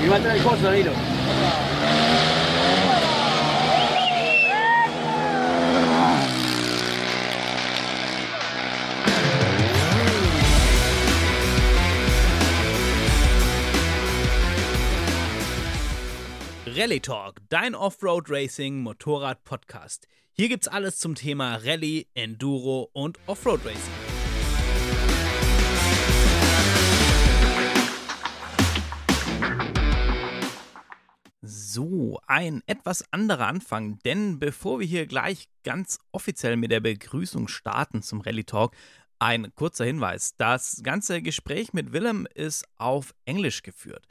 Mi va a traer el coso, Danilo. Rally Talk, dein Offroad Racing Motorrad Podcast. Hier gibt's alles zum Thema Rallye, Enduro und Offroad Racing. So, ein etwas anderer Anfang, denn bevor wir hier gleich ganz offiziell mit der Begrüßung starten zum Rally Talk, ein kurzer Hinweis. Das ganze Gespräch mit Willem ist auf Englisch geführt.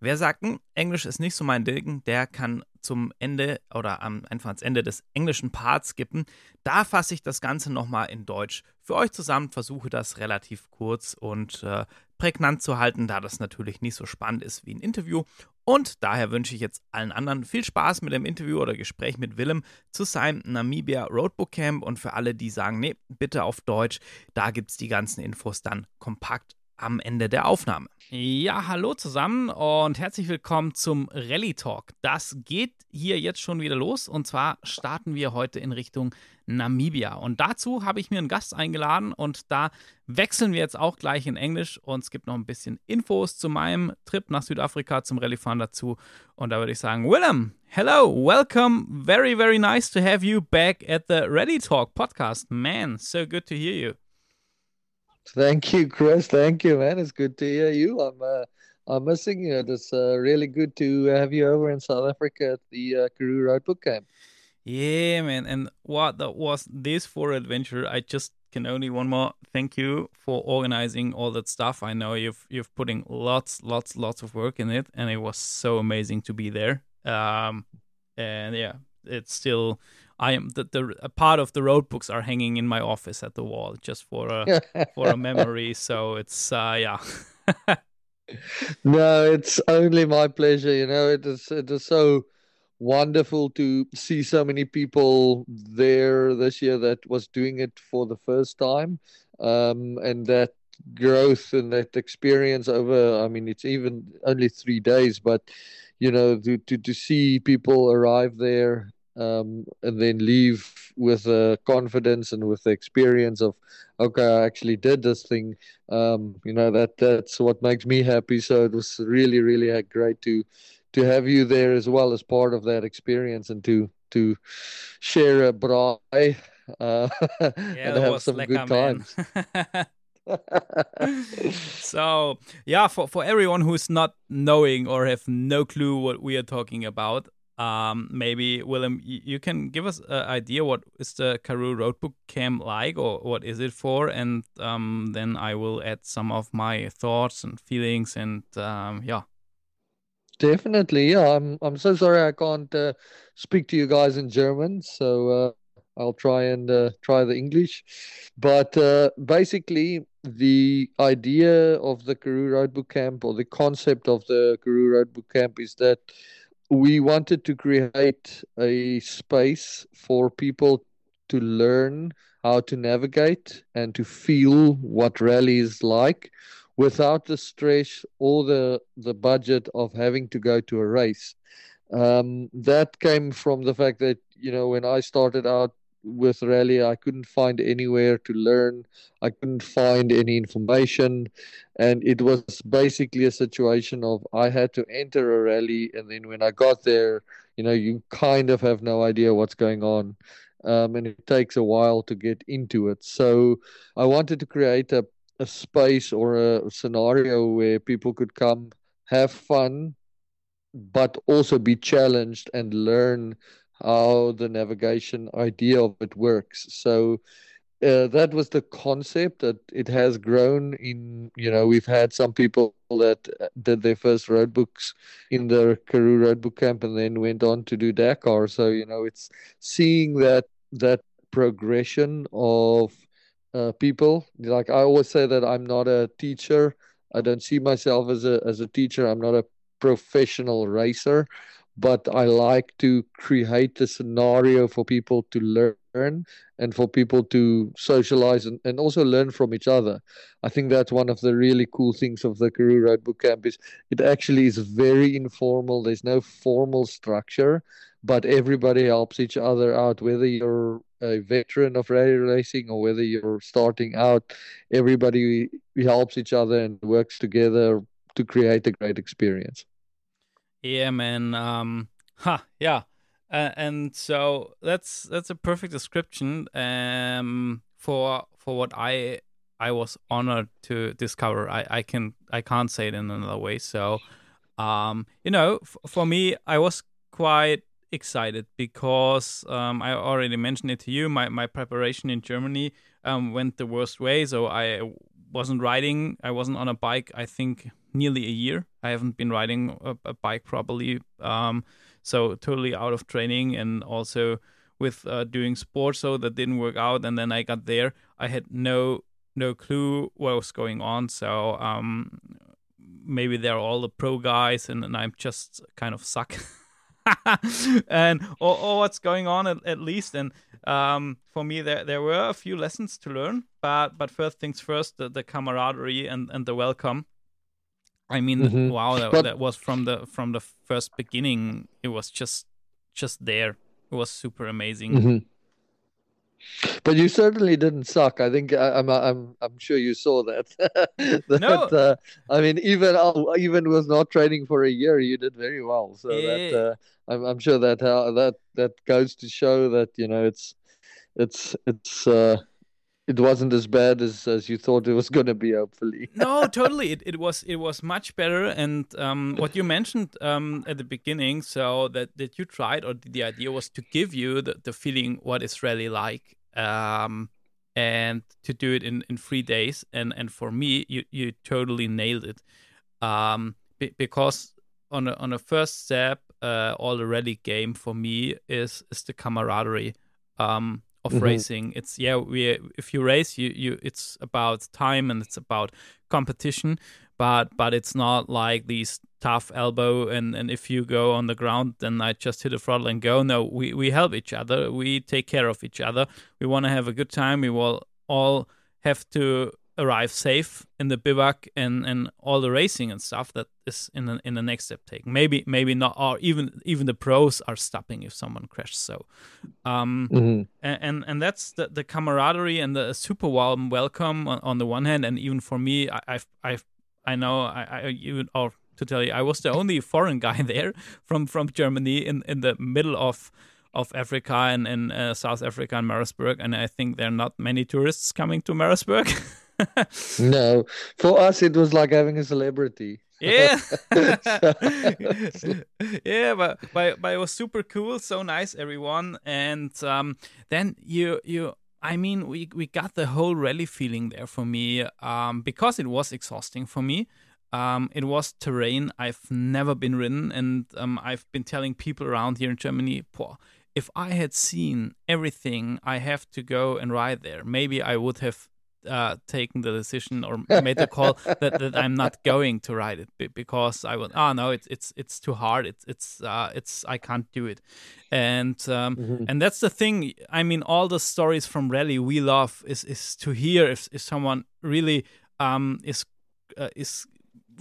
Wer sagt, hm, Englisch ist nicht so mein Ding, der kann zum Ende oder am, einfach ans Ende des englischen Parts skippen. Da fasse ich das Ganze nochmal in Deutsch für euch zusammen, versuche das relativ kurz und äh, prägnant zu halten, da das natürlich nicht so spannend ist wie ein Interview. Und daher wünsche ich jetzt allen anderen viel Spaß mit dem Interview oder Gespräch mit Willem zu seinem Namibia Roadbook Camp. Und für alle, die sagen, nee, bitte auf Deutsch, da gibt es die ganzen Infos dann kompakt am Ende der Aufnahme. Ja, hallo zusammen und herzlich willkommen zum Rally Talk. Das geht hier jetzt schon wieder los und zwar starten wir heute in Richtung Namibia. Und dazu habe ich mir einen Gast eingeladen und da wechseln wir jetzt auch gleich in Englisch und es gibt noch ein bisschen Infos zu meinem Trip nach Südafrika zum Rallyfahren dazu. Und da würde ich sagen, Willem, hello, welcome. Very, very nice to have you back at the Ready Talk podcast. Man, so good to hear you. Thank you, Chris. Thank you, man. It's good to hear you. I'm uh, I'm missing you. It's uh, really good to have you over in South Africa at the uh, Karoo Road Book Camp. Yeah, man. And what that was this for adventure. I just can only one more thank you for organizing all that stuff. I know you've you've putting lots, lots, lots of work in it, and it was so amazing to be there. Um, and yeah, it's still I am the, the a part of the road books are hanging in my office at the wall just for a for a memory. So it's uh, yeah. no, it's only my pleasure. You know, it is it is so wonderful to see so many people there this year that was doing it for the first time, um, and that growth and that experience over. I mean, it's even only three days, but you know, to to, to see people arrive there um, and then leave with the confidence and with the experience of okay i actually did this thing. Um, you know that that's what makes me happy. So it was really really great to to have you there as well as part of that experience and to to share a braai uh, yeah, and have some good times. So yeah for, for everyone who's not knowing or have no clue what we are talking about um, maybe Willem, you can give us an idea what is the Karoo Roadbook Camp like, or what is it for, and um, then I will add some of my thoughts and feelings, and um, yeah. Definitely, yeah. I'm I'm so sorry I can't uh, speak to you guys in German, so uh, I'll try and uh, try the English. But uh, basically, the idea of the Karoo Roadbook Camp or the concept of the Karoo Roadbook Camp is that we wanted to create a space for people to learn how to navigate and to feel what rally is like without the stress or the the budget of having to go to a race. Um, that came from the fact that you know when i started out with rally i couldn't find anywhere to learn. I couldn't find any information. And it was basically a situation of i had to enter a rally and then when i got there you know you kind of have no idea what's going on. Um, and it takes a while to get into it. So i wanted to create a, a space or a scenario where people could come have fun but also be challenged and learn how the navigation idea of it works. So uh, that was the concept that it has grown in you know we've had some people that uh, did their first road books in the Karoo road book camp and then went on to do Dakar. So you know it's seeing that that progression of uh, people. Like I always say that I'm not a teacher. I don't see myself as a as a teacher. I'm not a professional racer but I like to create a scenario for people to learn and for people to socialize and, and also learn from each other. I think that's one of the really cool things of the Karoo Road Book Camp is it actually is very informal. There's no formal structure, but everybody helps each other out, whether you're a veteran of rally racing or whether you're starting out, everybody helps each other and works together to create a great experience. Yeah, man. Um, huh, yeah. Uh, and so that's that's a perfect description um, for for what I I was honored to discover. I, I can I can't say it in another way. So, um, you know, f- for me, I was quite excited because um, I already mentioned it to you. My my preparation in Germany um, went the worst way. So I wasn't riding. I wasn't on a bike. I think nearly a year. I haven't been riding a, a bike properly. Um, so totally out of training and also with uh, doing sports. So that didn't work out. And then I got there. I had no no clue what was going on. So um, maybe they're all the pro guys, and, and I'm just kind of suck. and or, or, what's going on at, at least and um, for me there there were a few lessons to learn but but first things first the, the camaraderie and, and the welcome I mean, mm-hmm. wow, that, but, that was from the from the first beginning. It was just just there. It was super amazing. Mm-hmm. But you certainly didn't suck. I think I, am I'm, I'm I'm sure you saw that. that no, uh, I mean even even was not training for a year, you did very well. So yeah. that uh, I'm I'm sure that how that that goes to show that you know it's it's it's uh, it wasn't as bad as as you thought it was going to be hopefully. No totally. It, it was it was much better. And um, what you mentioned um, at the beginning so that that you tried or the idea was to give you the, the feeling what it's really like um, and to do it in in three days. And and for me you you totally nailed it. Um, because on a, on a first step uh, all the rally game for me is is the camaraderie. Um, of mm-hmm. racing. It's yeah, we if you race, you you it's about time and it's about competition, but but it's not like these tough elbow and and if you go on the ground then I just hit the throttle and go. No, we we help each other. We take care of each other. We want to have a good time. We will all have to arrive safe in the bivouac and and all the racing and stuff that is in the in the next step taken maybe maybe not or even even the pros are stopping if someone crashes so um mm-hmm. and, and, that's the the camaraderie and the super warm welcome on, on the one hand and even for me I, i've i've i know i i even or to tell you i was the only foreign guy there from from germany in in the middle of of Africa and in uh, South Africa and Maritzburg, and I think there are not many tourists coming to Maritzburg. no, for us it was like having a celebrity. Yeah, yeah, but, but but it was super cool, so nice, everyone. And um, then you you I mean, we we got the whole rally feeling there for me um, because it was exhausting for me. Um, it was terrain I've never been ridden, and um, I've been telling people around here in Germany, if I had seen everything I have to go and ride there, maybe I would have uh, taken the decision or made the call that, that I'm not going to write it because I would oh no it's it's it's too hard. It's it's uh, it's I can't do it. And um, mm-hmm. and that's the thing. I mean all the stories from rally we love is is to hear if, if someone really um, is uh, is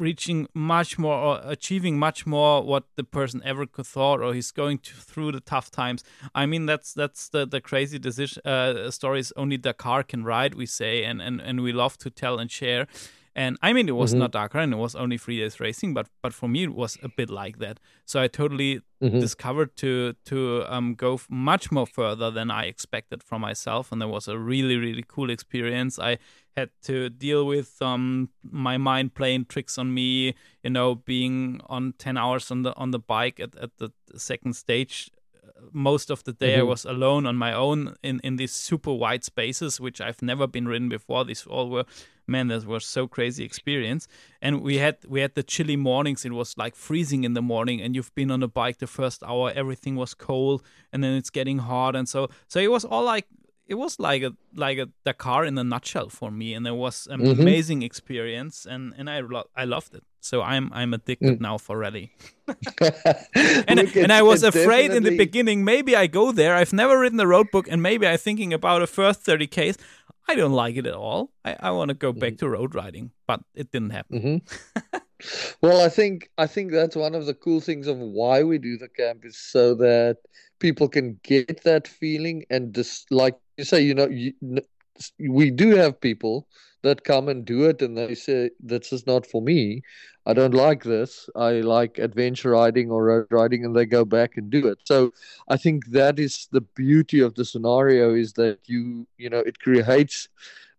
reaching much more or achieving much more what the person ever could thought or he's going to, through the tough times. I mean that's that's the the crazy decision uh, stories only dakar can ride we say and and and we love to tell and share and I mean, it was mm-hmm. not Dakar and it was only three days racing, but but for me it was a bit like that. So I totally mm-hmm. discovered to to um, go much more further than I expected from myself, and that was a really really cool experience. I had to deal with um, my mind playing tricks on me, you know, being on ten hours on the on the bike at, at the second stage. Most of the day, mm-hmm. I was alone on my own in, in these super wide spaces, which I've never been ridden before. These all were man, that was so crazy experience. And we had we had the chilly mornings. It was like freezing in the morning, and you've been on a bike the first hour, everything was cold, and then it's getting hot, and so so it was all like it was like a like a Dakar in a nutshell for me, and it was an mm-hmm. amazing experience, and and I lo- I loved it. So I'm I'm addicted mm. now for rally. and and I was afraid definitely... in the beginning. Maybe I go there. I've never written a road book, and maybe I'm thinking about a first 30 Ks. I don't like it at all. I, I want to go back mm. to road riding, but it didn't happen. Mm-hmm. well, I think I think that's one of the cool things of why we do the camp is so that people can get that feeling and just like you say, you know, you, we do have people that come and do it and they say this is not for me i don't like this. I like adventure riding or road riding and they go back and do it. So i think that is the beauty of the scenario is that you you know it creates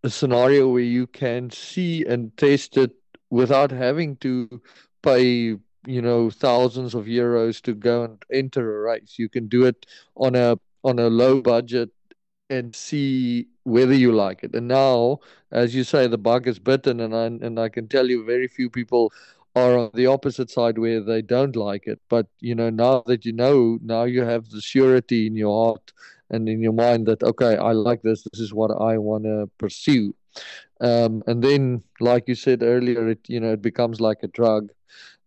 a scenario where you can see and taste it without having to pay you know thousands of euros to go and enter a race. You can do it on a on a low budget and see whether you like it. And now, as you say, the bug is bitten, and I, and I can tell you, very few people are on the opposite side where they don't like it. But you know, now that you know, now you have the surety in your heart and in your mind that okay, I like this. This is what I want to pursue. Um, and then, like you said earlier, it you know it becomes like a drug.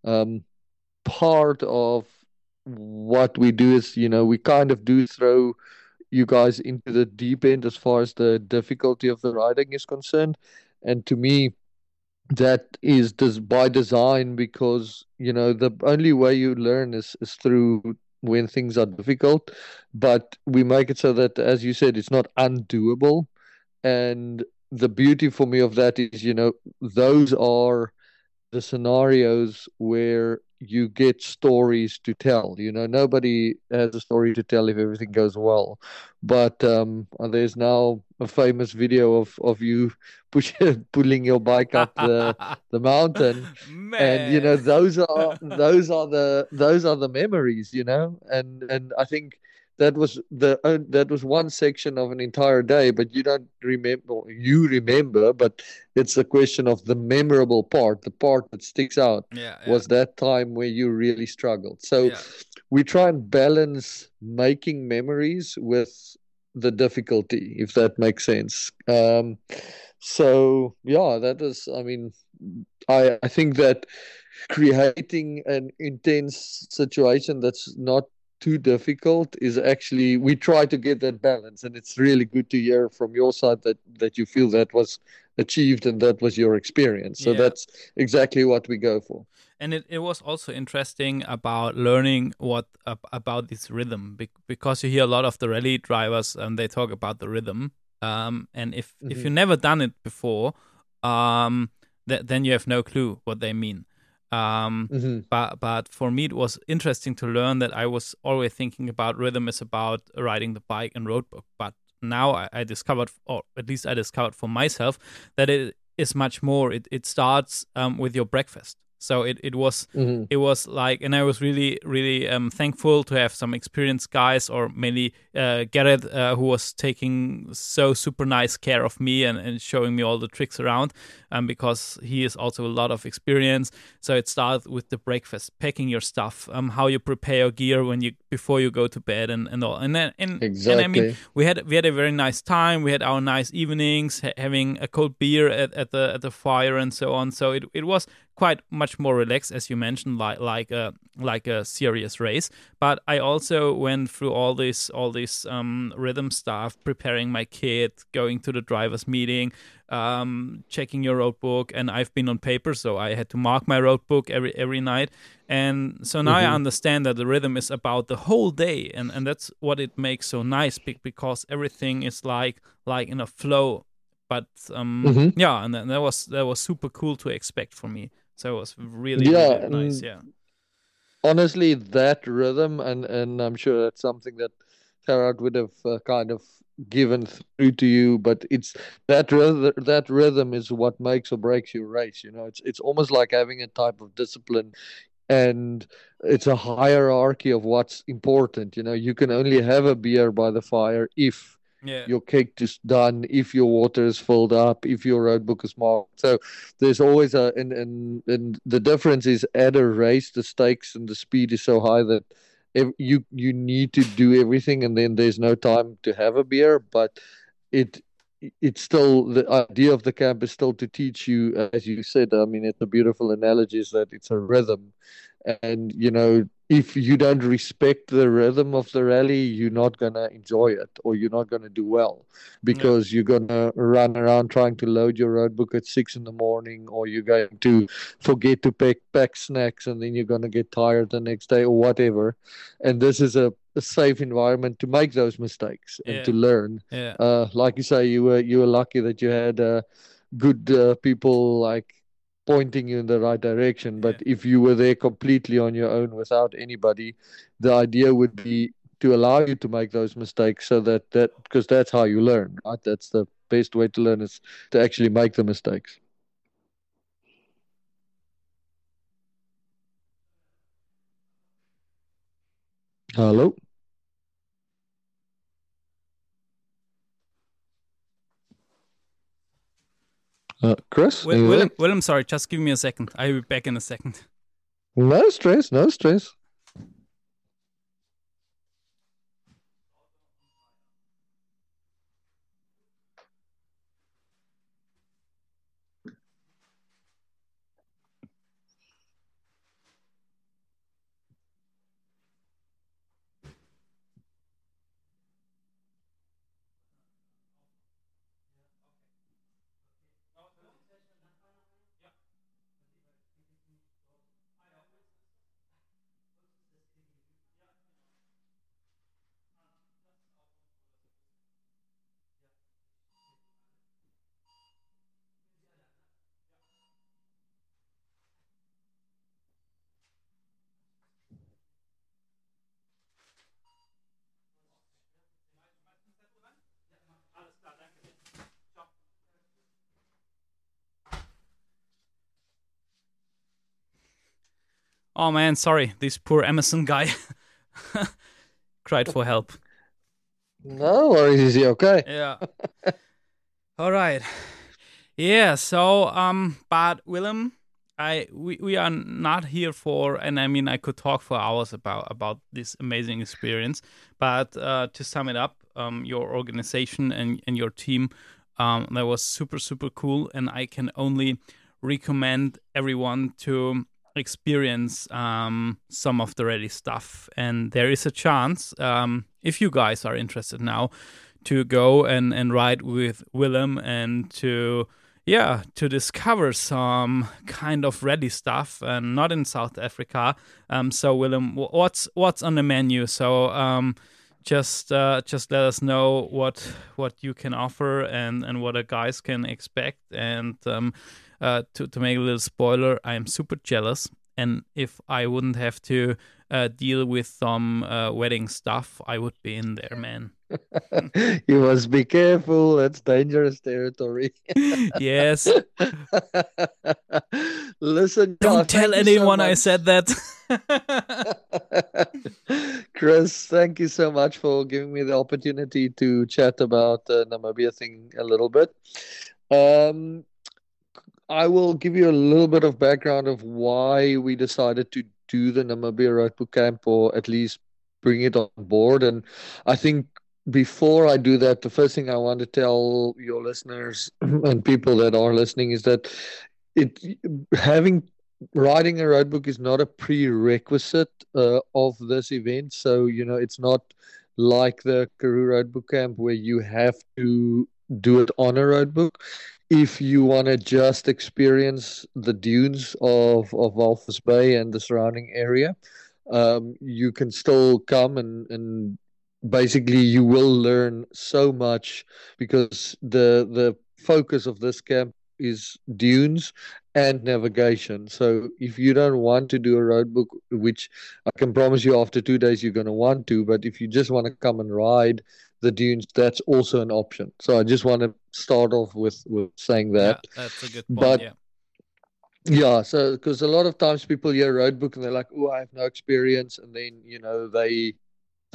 Um, part of what we do is you know we kind of do throw you guys into the deep end as far as the difficulty of the riding is concerned. And to me, that is des- by design because you know the only way you learn is, is through when things are difficult but we make it so that as you said it's not undoable and the beauty for me of that is you know those are the scenarios where you get stories to tell. You know, nobody has a story to tell if everything goes well. But um, there's now a famous video of, of you push, pulling your bike up the the mountain, and you know those are those are the those are the memories. You know, and and I think that was the uh, that was one section of an entire day but you don't remember you remember but it's a question of the memorable part the part that sticks out yeah, yeah. was that time where you really struggled so yeah. we try and balance making memories with the difficulty if that makes sense um, so yeah that is i mean i i think that creating an intense situation that's not too difficult is actually we try to get that balance and it's really good to hear from your side that that you feel that was achieved and that was your experience so yeah. that's exactly what we go for and it, it was also interesting about learning what uh, about this rhythm because you hear a lot of the rally drivers and they talk about the rhythm um, and if mm-hmm. if you never done it before um, th- then you have no clue what they mean um, mm-hmm. But but for me, it was interesting to learn that I was always thinking about rhythm is about riding the bike and road book. But now I, I discovered, or at least I discovered for myself, that it is much more. It it starts um, with your breakfast. So it, it was mm-hmm. it was like, and I was really really um, thankful to have some experienced guys, or mainly uh, Garrett, uh, who was taking so super nice care of me and, and showing me all the tricks around, um, because he is also a lot of experience. So it starts with the breakfast, packing your stuff, um, how you prepare your gear when you before you go to bed, and, and all. And then and, exactly. and I mean, we had we had a very nice time. We had our nice evenings, ha- having a cold beer at, at the at the fire and so on. So it it was quite much more relaxed, as you mentioned, like like a like a serious race. But I also went through all this all this um, rhythm stuff, preparing my kit, going to the drivers' meeting, um, checking your road book, and I've been on paper, so I had to mark my road book every every night. And so now mm-hmm. I understand that the rhythm is about the whole day, and, and that's what it makes so nice because everything is like like in a flow but um, mm-hmm. yeah and that was that was super cool to expect for me so it was really, yeah, really nice. Yeah. Honestly, that rhythm, and, and I'm sure that's something that Gerard would have uh, kind of given through to you, but it's that rhythm, that rhythm is what makes or breaks your race. You know, it's it's almost like having a type of discipline and it's a hierarchy of what's important you know you can only have a beer by the fire if yeah. your cake is done, if your water is filled up, if your road book is marked. So there's always a and and, and the difference is at a race the stakes and the speed is so high that you you need to do everything and then there's no time to have a beer, but it it's still the idea of the camp is still to teach you, as you said. I mean, it's a beautiful analogy is that it's a rhythm, and you know if you don't respect the rhythm of the rally, you're not going to enjoy it or you're not going to do well because yeah. you're going to run around trying to load your road book at six in the morning or you're going to forget to pack, pack snacks and then you're going to get tired the next day or whatever. And this is a, a safe environment to make those mistakes and yeah. to learn. Yeah. Uh, like you say, you were, you were lucky that you had uh, good uh, people like pointing you in the right direction. But yeah. if you were there completely on your own without anybody, the idea would be to allow you to make those mistakes so that that because that's how you learn, right? That's the best way to learn is to actually make the mistakes. Hello. Uh, Chris? Will, Willem, Willem, sorry, just give me a second. I'll be back in a second. No stress, no stress. Oh man, sorry, this poor Amazon guy cried for help. No worries, is he okay? Yeah. All right. Yeah. So, um, but Willem, I we, we are not here for, and I mean, I could talk for hours about about this amazing experience. But uh, to sum it up, um, your organization and and your team, um, that was super super cool, and I can only recommend everyone to experience um, some of the rally stuff. And there is a chance, um, if you guys are interested now, to go and, and ride with Willem and to yeah to discover some kind of rally stuff and not in South Africa. Um, so Willem, what's what's on the menu? So um, just uh, just let us know what what you can offer and and what the guys can expect and um, uh, to, to make a little spoiler, I am super jealous. And if I wouldn't have to uh, deal with some uh, wedding stuff, I would be in there, man. you must be careful. That's dangerous territory. yes. Listen, don't tell anyone so I said that. Chris, thank you so much for giving me the opportunity to chat about the Namibia thing a little bit. Um, I will give you a little bit of background of why we decided to do the Namibia Road Book Camp or at least bring it on board. And I think before I do that, the first thing I want to tell your listeners and people that are listening is that it having writing a road book is not a prerequisite uh, of this event. So you know, it's not like the Karoo Road Book Camp where you have to do it on a road book if you want to just experience the dunes of of Walvis Bay and the surrounding area, um, you can still come and and basically you will learn so much because the the focus of this camp is dunes and navigation. So if you don't want to do a road book, which I can promise you after two days you're going to want to, but if you just want to come and ride the dunes, that's also an option. So I just want to start off with with saying that. Yeah, that's a good point. But, yeah. Yeah, so because a lot of times people hear road book and they're like, "Oh, I have no experience," and then you know they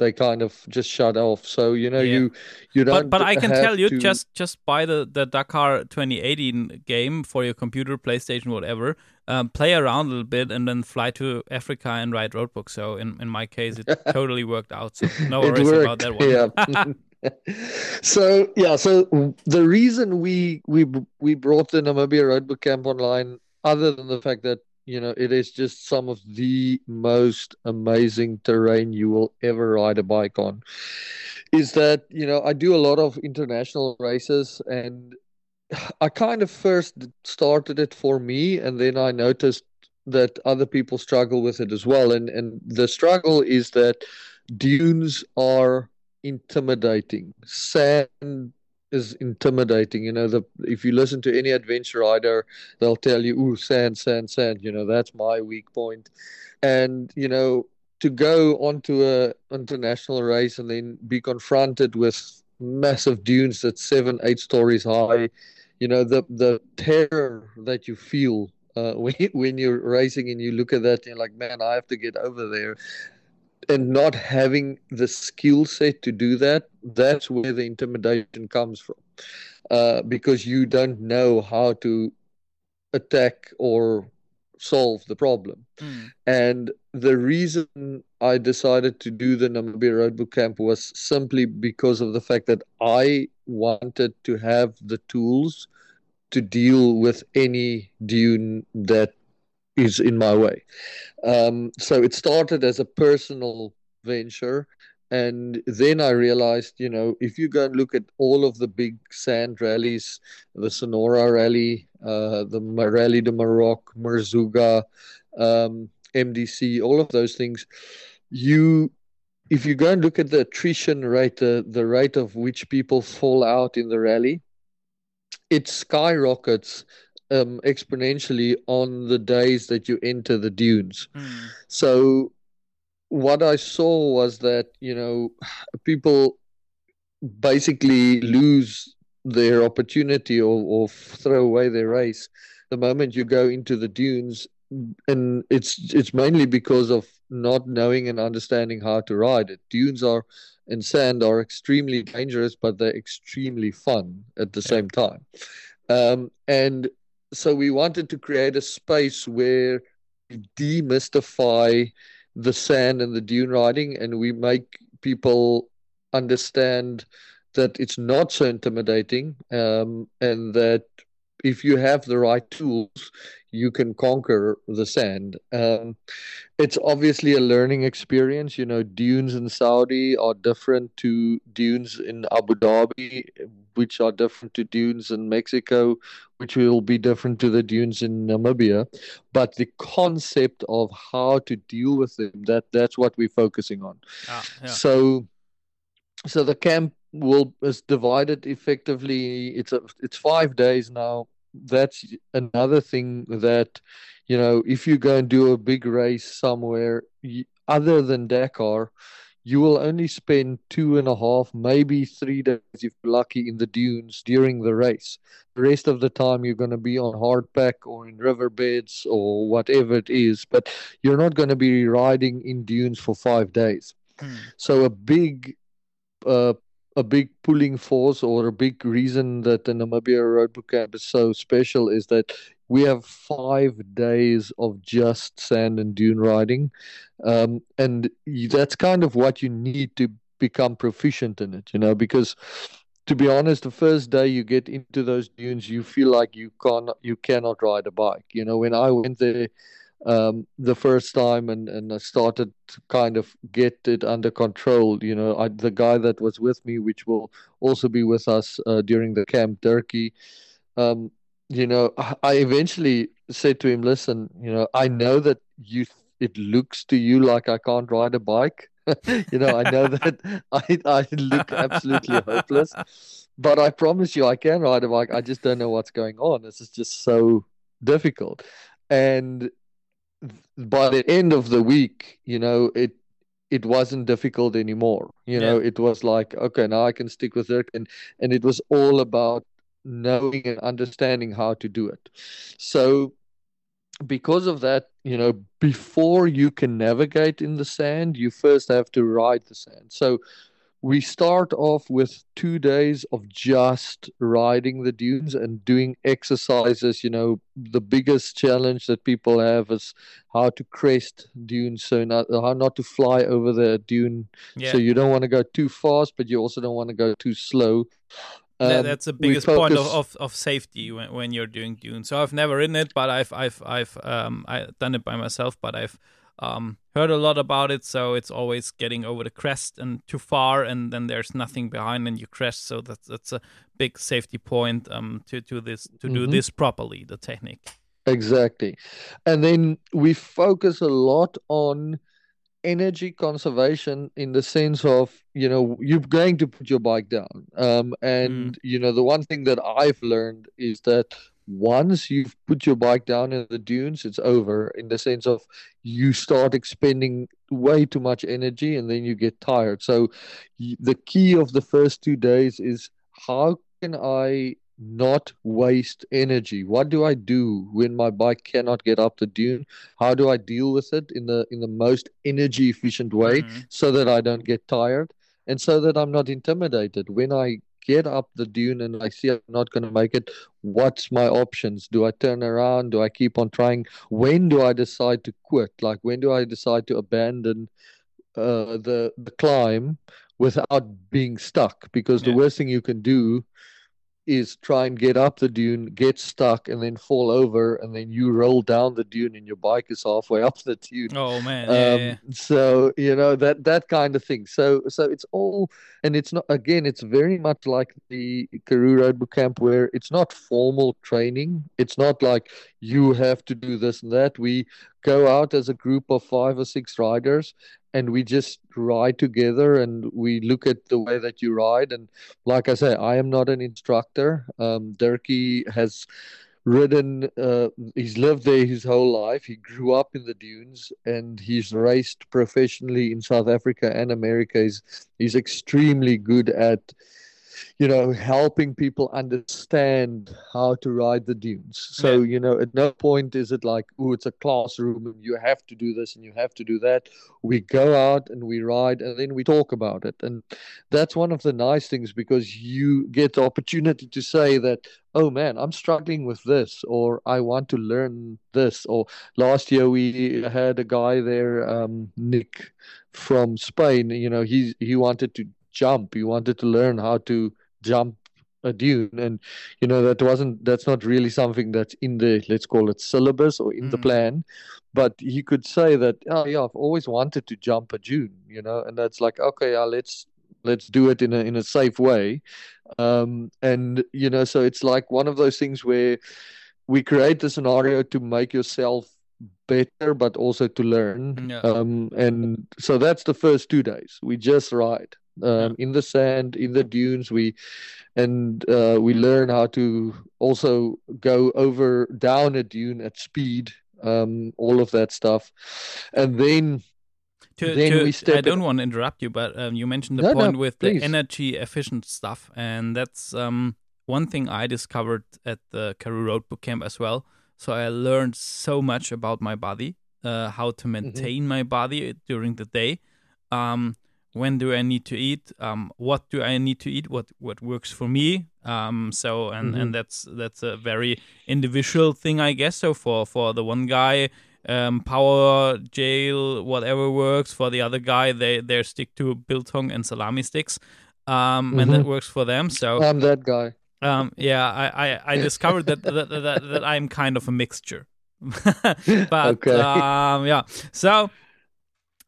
they kind of just shut off. So you know yeah. you you don't. But, but I can tell you, to... just just buy the the Dakar 2018 game for your computer, PlayStation, whatever. Um, play around a little bit and then fly to Africa and write roadbook. So in in my case, it totally worked out. So no worries about that one. Yeah. so yeah, so the reason we we we brought the Namibia Roadbook Camp online, other than the fact that you know it is just some of the most amazing terrain you will ever ride a bike on, is that you know I do a lot of international races and I kind of first started it for me, and then I noticed that other people struggle with it as well. And and the struggle is that dunes are intimidating. Sand is intimidating. You know, the if you listen to any adventure rider, they'll tell you, "Ooh, sand, sand, sand." You know, that's my weak point. And you know, to go onto a international race and then be confronted with massive dunes that's seven, eight stories high, you know, the the terror that you feel uh, when when you're racing and you look at that, you're like, man, I have to get over there and not having the skill set to do that, that's where the intimidation comes from. Uh, because you don't know how to attack or solve the problem. Mm. And the reason I decided to do the Namibia Roadbook Camp was simply because of the fact that I wanted to have the tools to deal with any dune that is in my way. Um, so it started as a personal venture. And then I realized, you know, if you go and look at all of the big sand rallies, the Sonora Rally, uh, the Rally de Maroc, Merzouga, um, MDC, all of those things, you, if you go and look at the attrition rate, the, the rate of which people fall out in the rally, it skyrockets um, exponentially on the days that you enter the dunes. Mm. So what I saw was that you know people basically lose their opportunity or, or throw away their race the moment you go into the dunes and it's it's mainly because of not knowing and understanding how to ride it dunes are and sand are extremely dangerous but they're extremely fun at the yeah. same time um, and so we wanted to create a space where we demystify the sand and the dune riding and we make people understand that it's not so intimidating um, and that if you have the right tools you can conquer the sand. Um, it's obviously a learning experience. You know, dunes in Saudi are different to dunes in Abu Dhabi, which are different to dunes in Mexico, which will be different to the dunes in Namibia. But the concept of how to deal with them, that that's what we're focusing on. Ah, yeah. So, so the camp will is divided effectively. It's a it's five days now that's another thing that you know if you go and do a big race somewhere other than Dakar, you will only spend two and a half, maybe three days if you're lucky in the dunes during the race. The rest of the time you're going to be on hardpack or in riverbeds or whatever it is, but you're not going to be riding in dunes for five days. Hmm. So a big uh, a big pulling force or a big reason that the Namibia Roadbook Camp is so special is that we have five days of just sand and dune riding. Um, and that's kind of what you need to become proficient in it, you know, because to be honest, the first day you get into those dunes, you feel like you can't, you cannot ride a bike. You know, when I went there, um, the first time and, and I started to kind of get it under control. You know, I, the guy that was with me, which will also be with us uh, during the camp, Dirkie, um, you know, I eventually said to him, listen, you know, I know that you, it looks to you like I can't ride a bike. you know, I know that I, I look absolutely hopeless, but I promise you I can ride a bike. I just don't know what's going on. This is just so difficult. And by the end of the week, you know, it it wasn't difficult anymore. You know, it was like, okay, now I can stick with it, and and it was all about knowing and understanding how to do it. So, because of that, you know, before you can navigate in the sand, you first have to ride the sand. So, we start off with two days of just riding the dunes and doing exercises. You know, the biggest challenge that people have is how to crest dunes, so not how not to fly over the dune. Yeah. So you don't want to go too fast, but you also don't want to go too slow. Um, that's the biggest focus... point of, of, of safety when, when you're doing dune. So I've never ridden it, but I've I've I've um I done it by myself, but I've um, heard a lot about it, so it's always getting over the crest and too far, and then there's nothing behind, and you crash. So that's that's a big safety point um, to to this to mm-hmm. do this properly. The technique. Exactly, and then we focus a lot on energy conservation in the sense of you know you're going to put your bike down um, and mm. you know the one thing that i've learned is that once you've put your bike down in the dunes, it's over in the sense of you start expending way too much energy and then you get tired. So, the key of the first two days is how can I not waste energy? What do I do when my bike cannot get up the dune? How do I deal with it in the in the most energy efficient way mm-hmm. so that I don't get tired? and so that I'm not intimidated. When I get up the dune and I see I'm not going to make it, what's my options? Do I turn around? Do I keep on trying? When do I decide to quit? Like when do I decide to abandon uh, the the climb without being stuck? Because yeah. the worst thing you can do is try and get up the dune, get stuck, and then fall over, and then you roll down the dune, and your bike is halfway up the dune. Oh man! Um, yeah, yeah. So you know that that kind of thing. So so it's all, and it's not again. It's very much like the Karoo Road Book Camp, where it's not formal training. It's not like you have to do this and that. We go out as a group of five or six riders and we just ride together and we look at the way that you ride. And like i say i am not an instructor. Um, Dirkie has ridden uh, he's lived there his whole life. He grew up in the dunes and he's raced professionally in south africa and america. He's, he's extremely good at you know, helping people understand how to ride the dunes. So, yeah. you know, at no point is it like, oh, it's a classroom and you have to do this and you have to do that. We go out and we ride and then we talk about it. And that's one of the nice things because you get the opportunity to say that, oh man, I'm struggling with this, or I want to learn this. Or last year we had a guy there, um, Nick from Spain. You know, he he wanted to jump. He wanted to learn how to jump a dune. And you know that wasn't that's not really something that's in the let's call it syllabus or in mm. the plan. But he could say that oh yeah i've always wanted to jump a dune you know? And that's like okay yeah, let's let's do it in a in a safe way. Um and you know so it's like one of those things where we create the scenario to make yourself better but also to learn. Yeah. um and so that's the first two days. We just ride um, in the sand, in the dunes. We and uh, we learn how to also go over down a dune at speed. Um, all of that stuff, and then to, then to, we step. I don't want to interrupt you, but um, you mentioned the no, point no, with please. the energy efficient stuff, and that's um, one thing I discovered at the Karoo Road Book Camp as well. So I learned so much about my body, uh, how to mm-hmm. maintain mm-hmm. my body during the day. Um, when do I need to eat? Um, what do I need to eat? What what works for me? Um, so and mm-hmm. and that's that's a very individual thing, I guess. So for for the one guy, um, power gel whatever works. For the other guy, they they stick to biltong and salami sticks, um, mm-hmm. and that mm-hmm. works for them. So I'm that guy. Um, yeah, I I, I discovered that, that, that that I'm kind of a mixture. but okay. um, yeah, so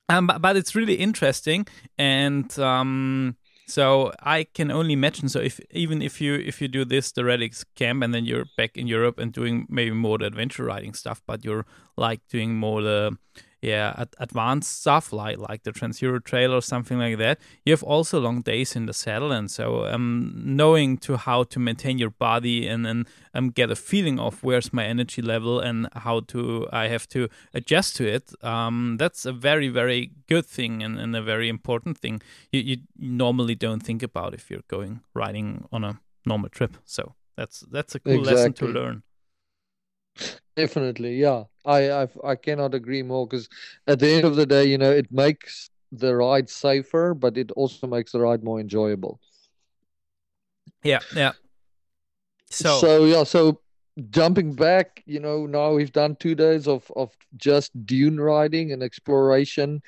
um, but, but it's really interesting, and um, so I can only imagine. So if even if you if you do this the Relics camp and then you're back in Europe and doing maybe more the adventure riding stuff, but you're like doing more the yeah ad- advanced stuff like like the Trans Euro Trail or something like that. You have also long days in the saddle, and so um, knowing to how to maintain your body and then um, get a feeling of where's my energy level and how to I have to adjust to it. Um, that's a very very good thing and, and a very important thing you, you normally don't think about if you're going riding on a normal trip. So that's that's a cool exactly. lesson to learn. Definitely, yeah. I I've, I cannot agree more because at the end of the day, you know, it makes the ride safer, but it also makes the ride more enjoyable. Yeah, yeah. So, so yeah, so jumping back, you know, now we've done two days of of just dune riding and exploration,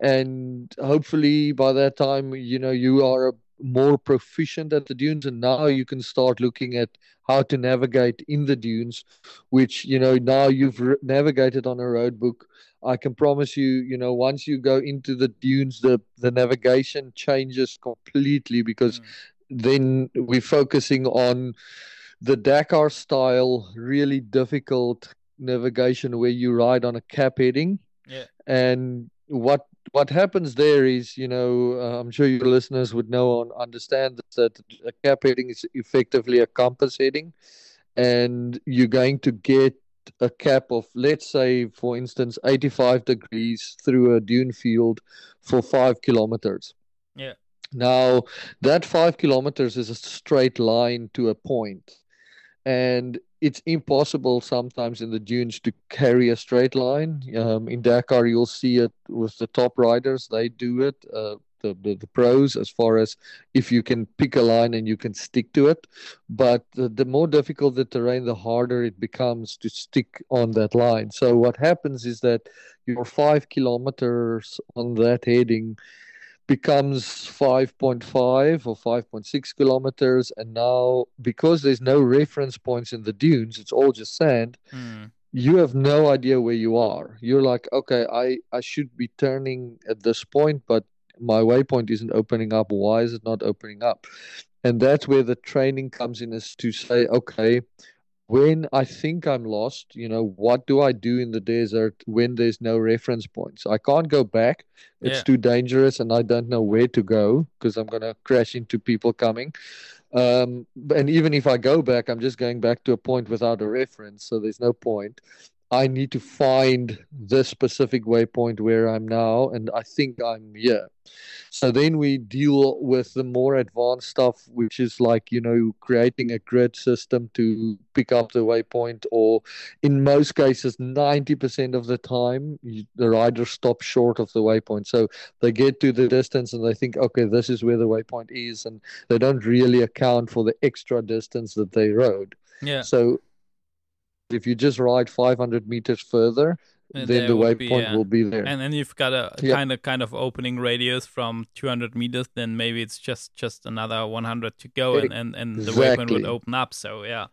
and hopefully by that time, you know, you are a more proficient at the dunes and now you can start looking at how to navigate in the dunes which you know now you've re- navigated on a road book i can promise you you know once you go into the dunes the the navigation changes completely because mm. then we're focusing on the dakar style really difficult navigation where you ride on a cap heading yeah. and what what happens there is, you know, uh, I'm sure your listeners would know and understand that a cap heading is effectively a compass heading, and you're going to get a cap of, let's say, for instance, 85 degrees through a dune field for five kilometers. Yeah. Now, that five kilometers is a straight line to a point, and it's impossible sometimes in the dunes to carry a straight line. Um, in Dakar, you'll see it with the top riders; they do it. Uh, the, the, the pros, as far as if you can pick a line and you can stick to it, but the, the more difficult the terrain, the harder it becomes to stick on that line. So what happens is that your five kilometers on that heading becomes 5.5 or 5.6 kilometers and now because there's no reference points in the dunes it's all just sand mm. you have no idea where you are. You're like okay i i should be turning at this point but my waypoint isn't opening up. Why is it not opening up? And that's where the training comes in is to say okay when I think I'm lost, you know, what do I do in the desert when there's no reference points? I can't go back. It's yeah. too dangerous and I don't know where to go because I'm going to crash into people coming. Um, and even if I go back, I'm just going back to a point without a reference. So there's no point. I need to find this specific waypoint where I'm now, and I think I'm here. So then we deal with the more advanced stuff, which is like, you know, creating a grid system to pick up the waypoint, or in most cases, 90% of the time, you, the rider stops short of the waypoint. So they get to the distance and they think, okay, this is where the waypoint is, and they don't really account for the extra distance that they rode. Yeah. So if you just ride 500 meters further, and then the waypoint yeah. will be there. And then you've got a yeah. kind of kind of opening radius from 200 meters. Then maybe it's just just another 100 to go, and and, and the exactly. waypoint would open up. So yeah,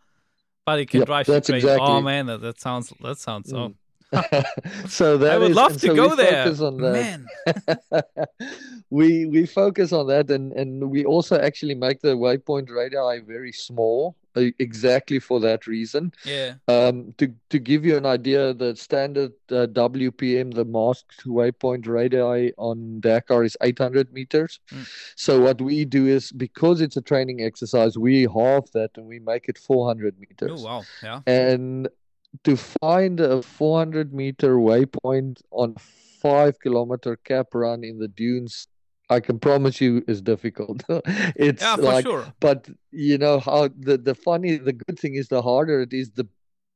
but it can yep, drive you crazy. Exactly. Oh man, that, that sounds that sounds so. Mm. so that I would is, love to so go there, man. we we focus on that, and and we also actually make the waypoint radii very small exactly for that reason. Yeah. Um, to to give you an idea, the standard uh, WPM, the masked waypoint radii on Dakar is 800 meters. Mm. So what we do is because it's a training exercise, we halve that and we make it 400 meters. Oh wow! Yeah. And to find a 400 meter waypoint on five kilometer cap run in the dunes I can promise you is difficult. it's yeah, like, sure. but you know how the the funny, the good thing is the harder it is, the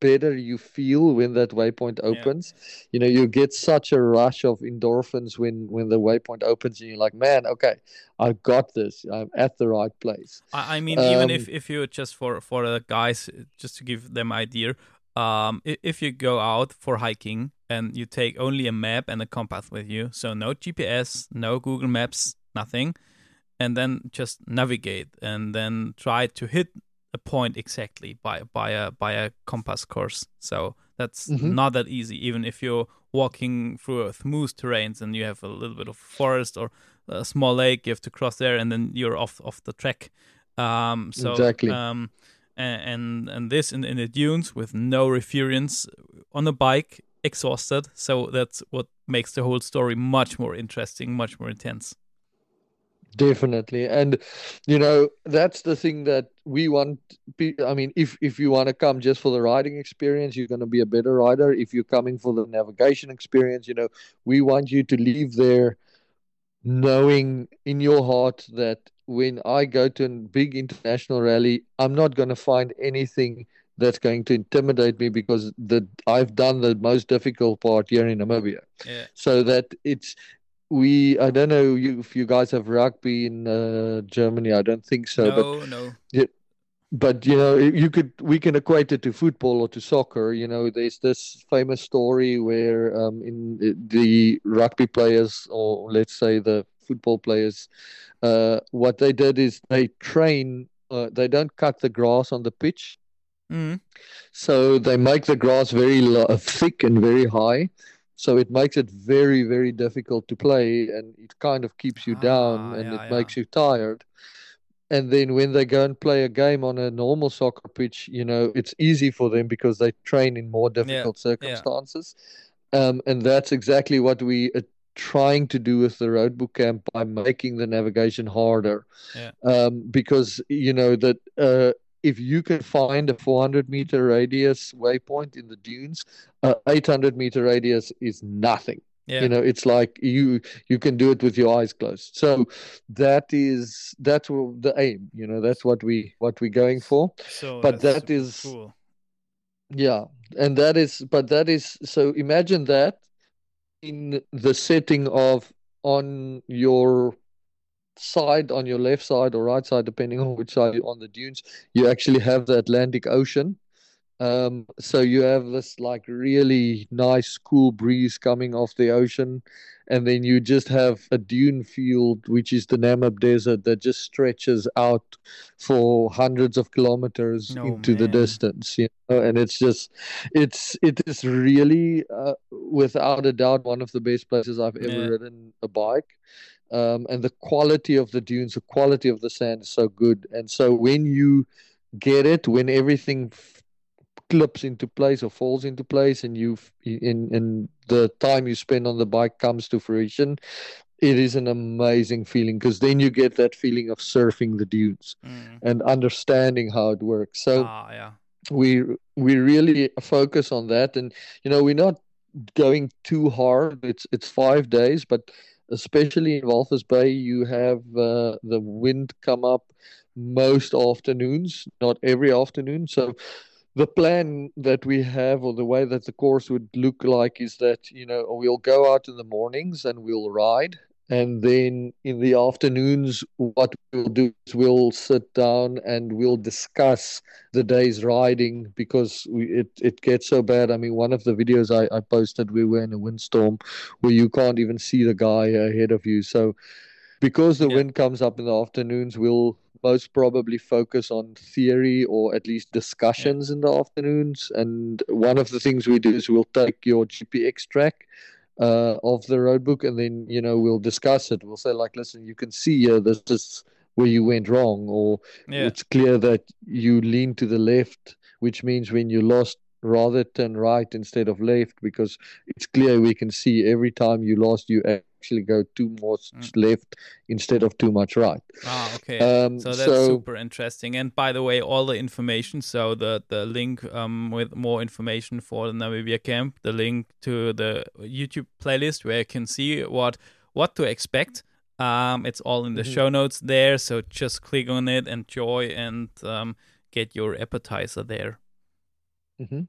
better you feel when that waypoint opens. Yeah. You know, you get such a rush of endorphins when when the waypoint opens, and you're like, man, okay, I've got this. I'm at the right place. I, I mean, um, even if if you just for for the guys, just to give them idea, um, if you go out for hiking and you take only a map and a compass with you, so no GPS, no Google Maps, nothing, and then just navigate and then try to hit a point exactly by by a by a compass course. So that's mm-hmm. not that easy, even if you're walking through a smooth terrains and you have a little bit of forest or a small lake, you have to cross there, and then you're off off the track. Um, so exactly. Um, and and this in, in the dunes with no reference on a bike exhausted so that's what makes the whole story much more interesting much more intense. Definitely. And you know that's the thing that we want i mean if if you want to come just for the riding experience you're going to be a better rider if you're coming for the navigation experience you know we want you to leave there knowing in your heart that when I go to a big international rally, I'm not going to find anything that's going to intimidate me because the I've done the most difficult part here in Namibia. Yeah. So that it's we I don't know you, if you guys have rugby in uh, Germany. I don't think so. No, but, no. Yeah, but you know you could we can equate it to football or to soccer. You know, there's this famous story where um, in the rugby players or let's say the football players, uh, what they did is they train. Uh, they don't cut the grass on the pitch. Mm. So they make the grass very thick and very high. So it makes it very very difficult to play and it kind of keeps you ah, down and yeah, it yeah. makes you tired. And then when they go and play a game on a normal soccer pitch you know it's easy for them because they train in more difficult yeah, circumstances. Um, and that's exactly what we are trying to do with the roadbook camp by making the navigation harder. Um, because you know that uh, if you can find a 400 meter radius waypoint in the dunes, uh, 800 meter radius is nothing. Yeah. You know, it's like you you can do it with your eyes closed. So that is that's the aim. You know, that's what we what we're going for. So but that is cool. Yeah, and that is but that is so. Imagine that in the setting of on your side on your left side or right side, depending on which side you're on the dunes, you actually have the Atlantic Ocean. Um, so you have this like really nice cool breeze coming off the ocean, and then you just have a dune field, which is the Namib Desert, that just stretches out for hundreds of kilometers oh, into man. the distance. You know, and it's just, it's it is really, uh, without a doubt, one of the best places I've ever yeah. ridden a bike um, and the quality of the dunes, the quality of the sand is so good. And so when you get it, when everything f- clips into place or falls into place, and you in in the time you spend on the bike comes to fruition, it is an amazing feeling because then you get that feeling of surfing the dunes mm. and understanding how it works. So ah, yeah. we we really focus on that, and you know we're not going too hard. It's it's five days, but especially in Walvis Bay, you have uh, the wind come up most afternoons, not every afternoon. So the plan that we have, or the way that the course would look like, is that you know we'll go out in the mornings and we'll ride, and then in the afternoons what we'll do is we'll sit down and we'll discuss the day's riding because we, it, it gets so bad i mean one of the videos I, I posted we were in a windstorm where you can't even see the guy ahead of you so because the yeah. wind comes up in the afternoons we'll most probably focus on theory or at least discussions yeah. in the afternoons and one of the things we do is we'll take your gpx track uh, of the road book, and then you know we'll discuss it. We'll say like, listen, you can see uh, this is where you went wrong, or yeah. it's clear that you lean to the left, which means when you lost rather turn right instead of left because it's clear we can see every time you lost you actually go too much mm. left instead of too much right. Ah okay. Um, so that's so, super interesting. And by the way all the information so the the link um, with more information for the namibia camp the link to the youtube playlist where you can see what what to expect um, it's all in the mm-hmm. show notes there. So just click on it enjoy and um, get your appetizer there Mm-hmm.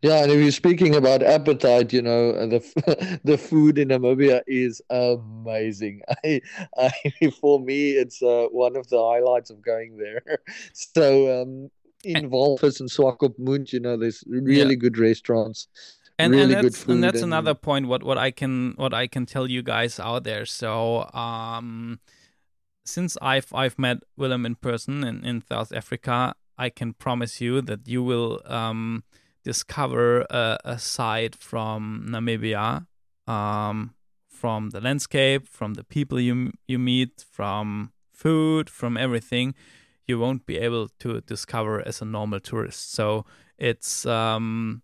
Yeah, and if you're speaking about appetite, you know the the food in Namibia is amazing. I, I for me, it's uh, one of the highlights of going there. So um, in Walvis and Swakopmund, you know, there's really yeah. good restaurants. And, really and that's and that's and... another point. What what I can what I can tell you guys out there. So um, since I've I've met Willem in person in, in South Africa, I can promise you that you will um, discover a, a, side from Namibia, um, from the landscape, from the people you you meet, from food, from everything. You won't be able to discover as a normal tourist. So it's um,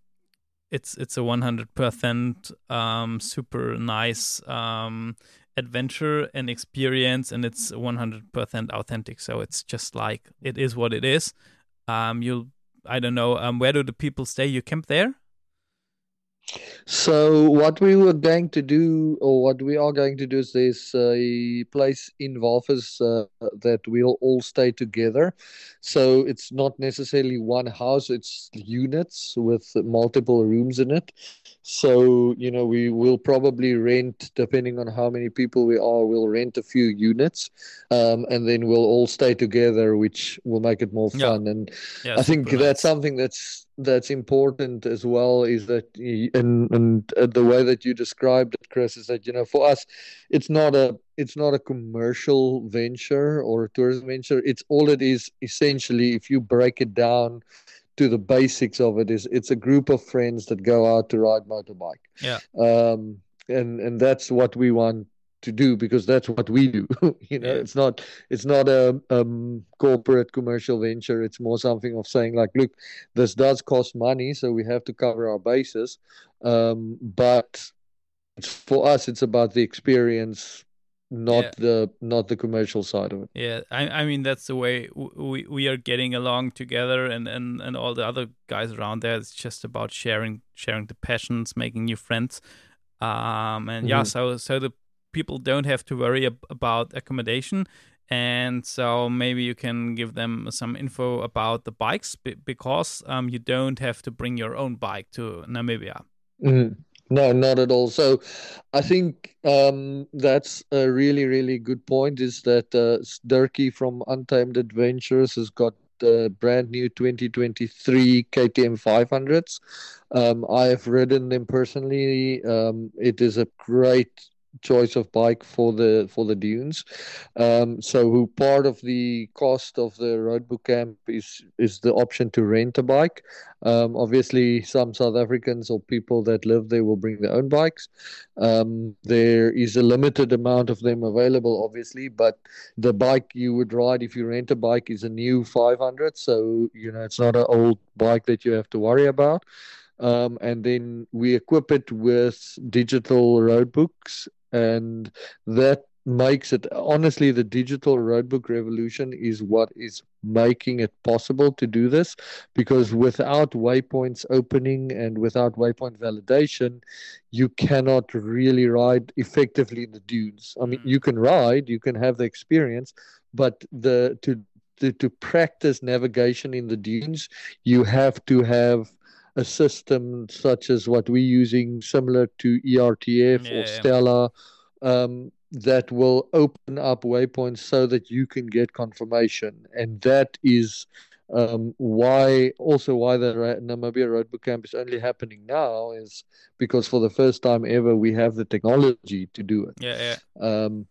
it's it's a 100% um, super nice um, adventure and experience, and it's 100% authentic. So it's just like it is what it is um, you'll I don't know um, where do the people stay? You camp there? So what we were going to do, or what we are going to do, is there's a place in Walvis uh, that we'll all stay together. So it's not necessarily one house; it's units with multiple rooms in it. So you know, we will probably rent, depending on how many people we are, we'll rent a few units, um, and then we'll all stay together, which will make it more fun. Yeah. And Yeah, I think that's nice. something that's that's important as well is that and and uh, the way that you described it chris is that you know for us it's not a it's not a commercial venture or a tourism venture. It's all it is essentially if you break it down to the basics of it is it's a group of friends that go out to ride motorbike. Yeah, um and and that's what we want to do because that's what we do. You know yeah, it's not it's not a um, corporate commercial venture. It's more something of saying like look this does cost money so we have to cover our bases. Um, but it's, for us it's about the experience yeah. not the not the commercial side of it. Yeah, I, I mean that's the way we we are getting along together, and, and, and all the other guys around there. It's just about sharing sharing the passions, making new friends, um, and yeah, hmm so so the people don't have to worry ab- about accommodation, and so maybe you can give them some info about the bikes be- because um you don't have to bring your own bike to Namibia. hmm No, not at all. So I think um, that's a really, really good point is that uh, Dirkie from Untamed Adventures has got the brand new 2023 KTM 500s. Um, I have ridden them personally. Um, it is a great choice of bike for the for the dunes. Um, so who part of the cost of the roadbook camp is is the option to rent a bike. Um, obviously, some South Africans or people that live there will bring their own bikes. Um, there is a limited amount of them available, obviously, but the bike you would ride if you rent a bike is a new 500. So, you know, it's not an old bike that you have to worry about. Um, and then we equip it with digital road books, and that makes it honestly the digital roadbook revolution is what is making it possible to do this because without waypoints opening and without waypoint validation you cannot really ride effectively in the dunes i mean Mm. you can ride you can have the experience but the to to, to practice navigation in the dunes you have to have a system such as what we're using similar to ertf Yeah, or yeah, stella um, that will open up waypoints so that you can get confirmation. And that is um, why, also why the Namibia Roadbook Camp is only happening now, is because for the first time ever, we have the technology to do it. yeah, yeah. Um,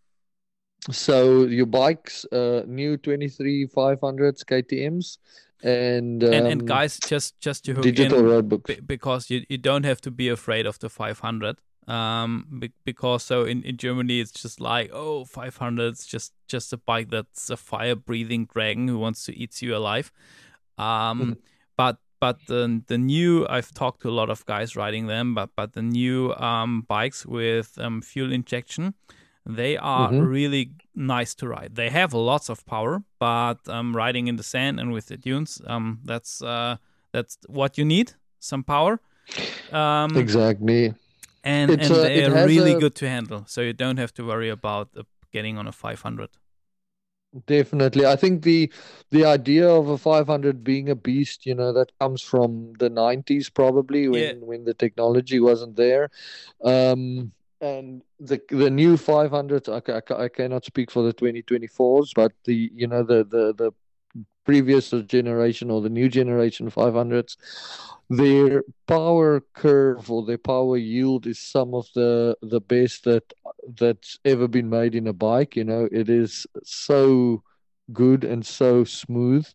so your bikes, uh, new 23 500s KTMs, and And and um, guys, just just to hook digital in, roadbooks. be- because you, you don't have to be afraid of the 500 um be- because so in, in germany it's just like oh 500 it's just just a bike that's a fire breathing dragon who wants to eat you alive um Mhm. but but the the new i've talked to a lot of guys riding them but but the new um bikes with um fuel injection they are Mhm. really nice to ride they have lots of power but um riding in the sand and with the dunes um that's uh that's what you need some power um Exactly. and It's and a- they are really a- good to handle so you don't have to worry about uh, getting on a 500 Definitely. I think the the idea of a 500 being a beast, you know, that comes from the 90s probably when Yeah. when the technology wasn't there. Um and the the new 500s I, I, I cannot speak for the 2024s, but the you know the the the previous generation or the new generation 500s their power curve or their power yield is some of the the best that that's ever been made in a bike. You know it is so good and so smooth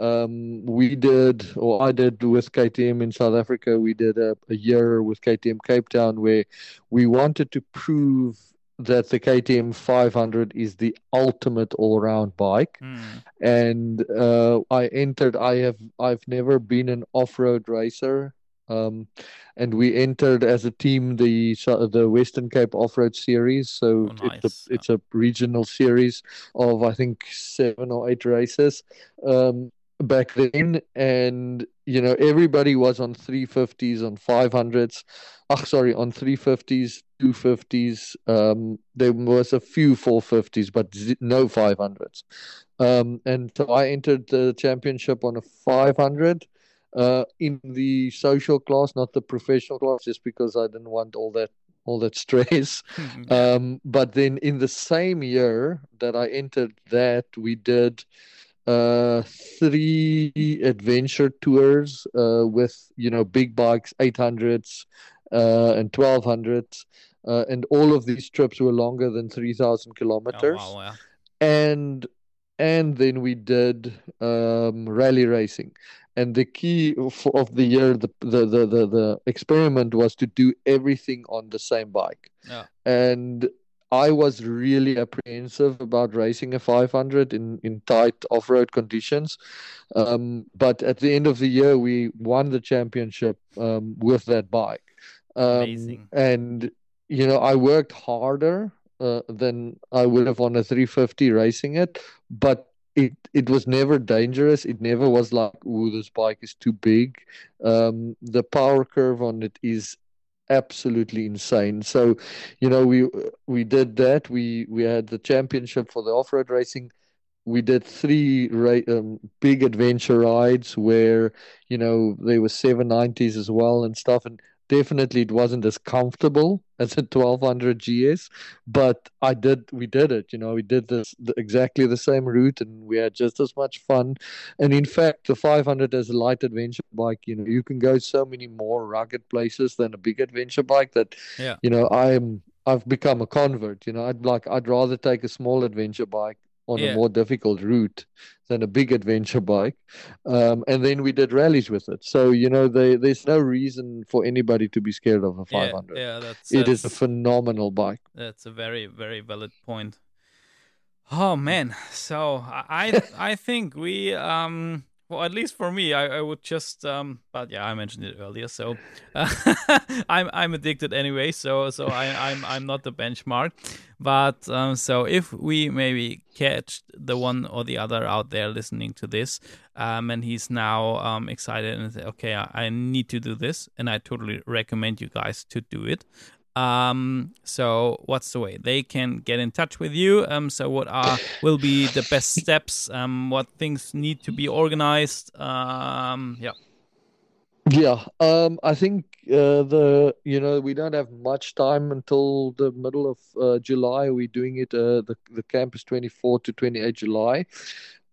um we did or i did with ktm in south africa we did a, a year with ktm cape town where we wanted to prove that the ktm 500 is the ultimate all-round bike Mm. and uh, I entered. I have I've never been an off-road racer, um, and we entered as a team the the Western Cape Off-Road Series. So Oh, it's a it's a regional series of I think seven or eight races. Um, back then, and you know everybody was on 350s, on 500s. Oh, sorry, on 350s, 250s. Um, there was a few 450s, but no 500s. Um, and so I entered the championship on a 500 uh, in the social class, not the professional class, just because I didn't want all that all that stress. Mm-hmm. um, but then in the same year that I entered that, we did uh, three adventure tours uh, with you know big bikes, 800s uh, and 1200s, uh, and all of these trips were longer than 3,000 kilometers. Oh, wow, And and then we did um, rally racing and the key of, of the year the, the, the the the experiment was to do everything on the same bike yeah. and i was really apprehensive about racing a 500 in in tight off-road conditions um, but at the end of the year we won the championship um, with that bike um, Amazing. and you know i worked harder uh, than I would have on a 350 racing it, but it it was never dangerous. It never was like, "Ooh, this bike is too big." Um, the power curve on it is absolutely insane. So, you know, we we did that. We we had the championship for the off road racing. We did three ra- um, big adventure rides where you know there were 790s as well and stuff. And definitely it wasn't as comfortable as a 1200 gs but i did we did it you know we did this the, exactly the same route and we had just as much fun and in fact the 500 as a light adventure bike you know you can go so many more rugged places than a big adventure bike that yeah. you know i'm I've become a convert. You know, I'd like I'd rather take a small adventure bike on yeah. a more difficult route than a big adventure bike. Um, and then we did rallies with it. So, you know, they, there's no reason for anybody to be scared of a 500. Yeah, yeah that's, it that's, is a phenomenal bike. That's a very, very valid point. Oh man, so I I think we um well, at least for me, I, I would just um, but yeah, I mentioned it earlier, so uh, I'm I'm addicted anyway, so so I, I'm I'm not the benchmark, but um, so if we maybe catch the one or the other out there listening to this, um, and he's now um excited and say, okay, I, I need to do this, and I totally recommend you guys to do it. Um, so what's the way they can get in touch with you? Um, so what are will be the best steps? Um, what things need to be organized? Um, yeah. Yeah, um, I think uh, the you know we don't have much time until the middle of uh, July. We're doing it. Uh, the the camp is twenty four to twenty eight July.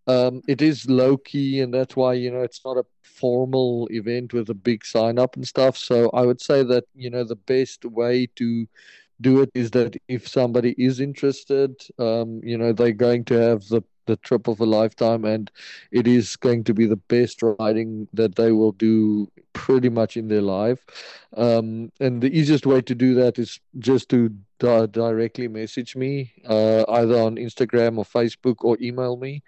Um, it is low key, and that's why you know it's not a formal event with a big sign up and stuff. So I would say that you know the best way to do it is that if somebody is interested, um, you know they're going to have the the trip of a lifetime, and it is going to be the best riding that they will do pretty much in their life. Um, and the easiest way to do that is just to di- directly message me, uh, either on Instagram or Facebook, or email me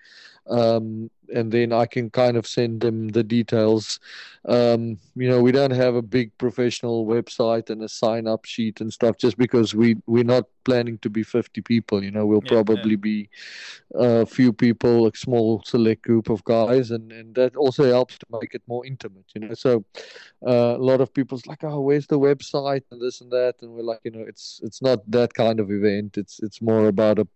um, and then I can kind of send them the details. Um, you know, we don't have a big professional website and a sign up sheet and stuff just because we we're not planning to be 50 people. You know, we'll yeah, probably yeah. be a few people, a small select group of guys, and and that also helps to make it more intimate. You know, so uh, a lot of people's like, oh, where's the website and this and that, and we're like, you know, it's it's not that kind of event. It's it's more about a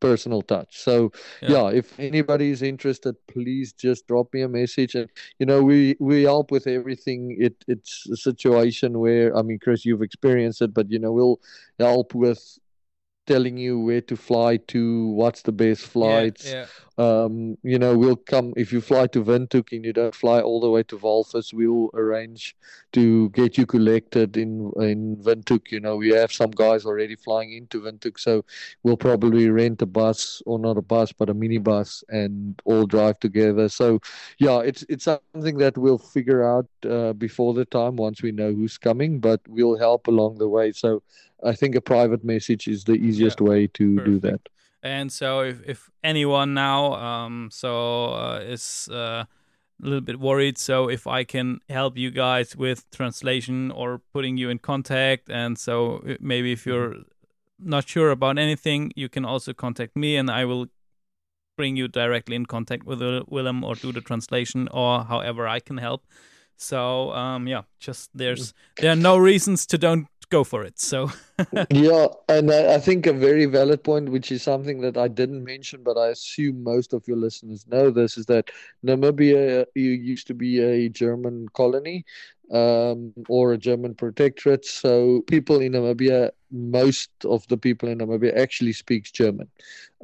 personal touch. So yeah. yeah. if anybody is interested, please just drop me a message. And you know, we we help with everything. It it's a situation where I mean, Chris, you've experienced it, but you know, we'll help with telling you where to fly to, what's the best flights. Yeah, yeah. Um, you know, we'll come if you fly to Windhoek and you don't fly all the way to Walvis, we'll arrange to get you collected in in Windhoek. You know, we have some guys already flying into Windhoek, so we'll probably rent a bus or not a bus, but a minibus and all drive together. So, yeah, it's it's something that we'll figure out uh, before the time once we know who's coming, but we'll help along the way. So I think a private message is the easiest yeah, way to perfect. do that. And so, if, if anyone now um, so uh, is uh, a little bit worried, so if I can help you guys with translation or putting you in contact, and so uh, maybe if you're not sure about anything, you can also contact me, and I will bring you directly in contact with Willem or do the translation or however I can help. So um, yeah, just there's there are no reasons to don't go for it. So yeah, and I, I, think a very valid point, which is something that I didn't mention, but I assume most of your listeners know this, is that Namibia used to be a German colony um, or a German protectorate. So people in Namibia, most of the people in Namibia actually speaks German,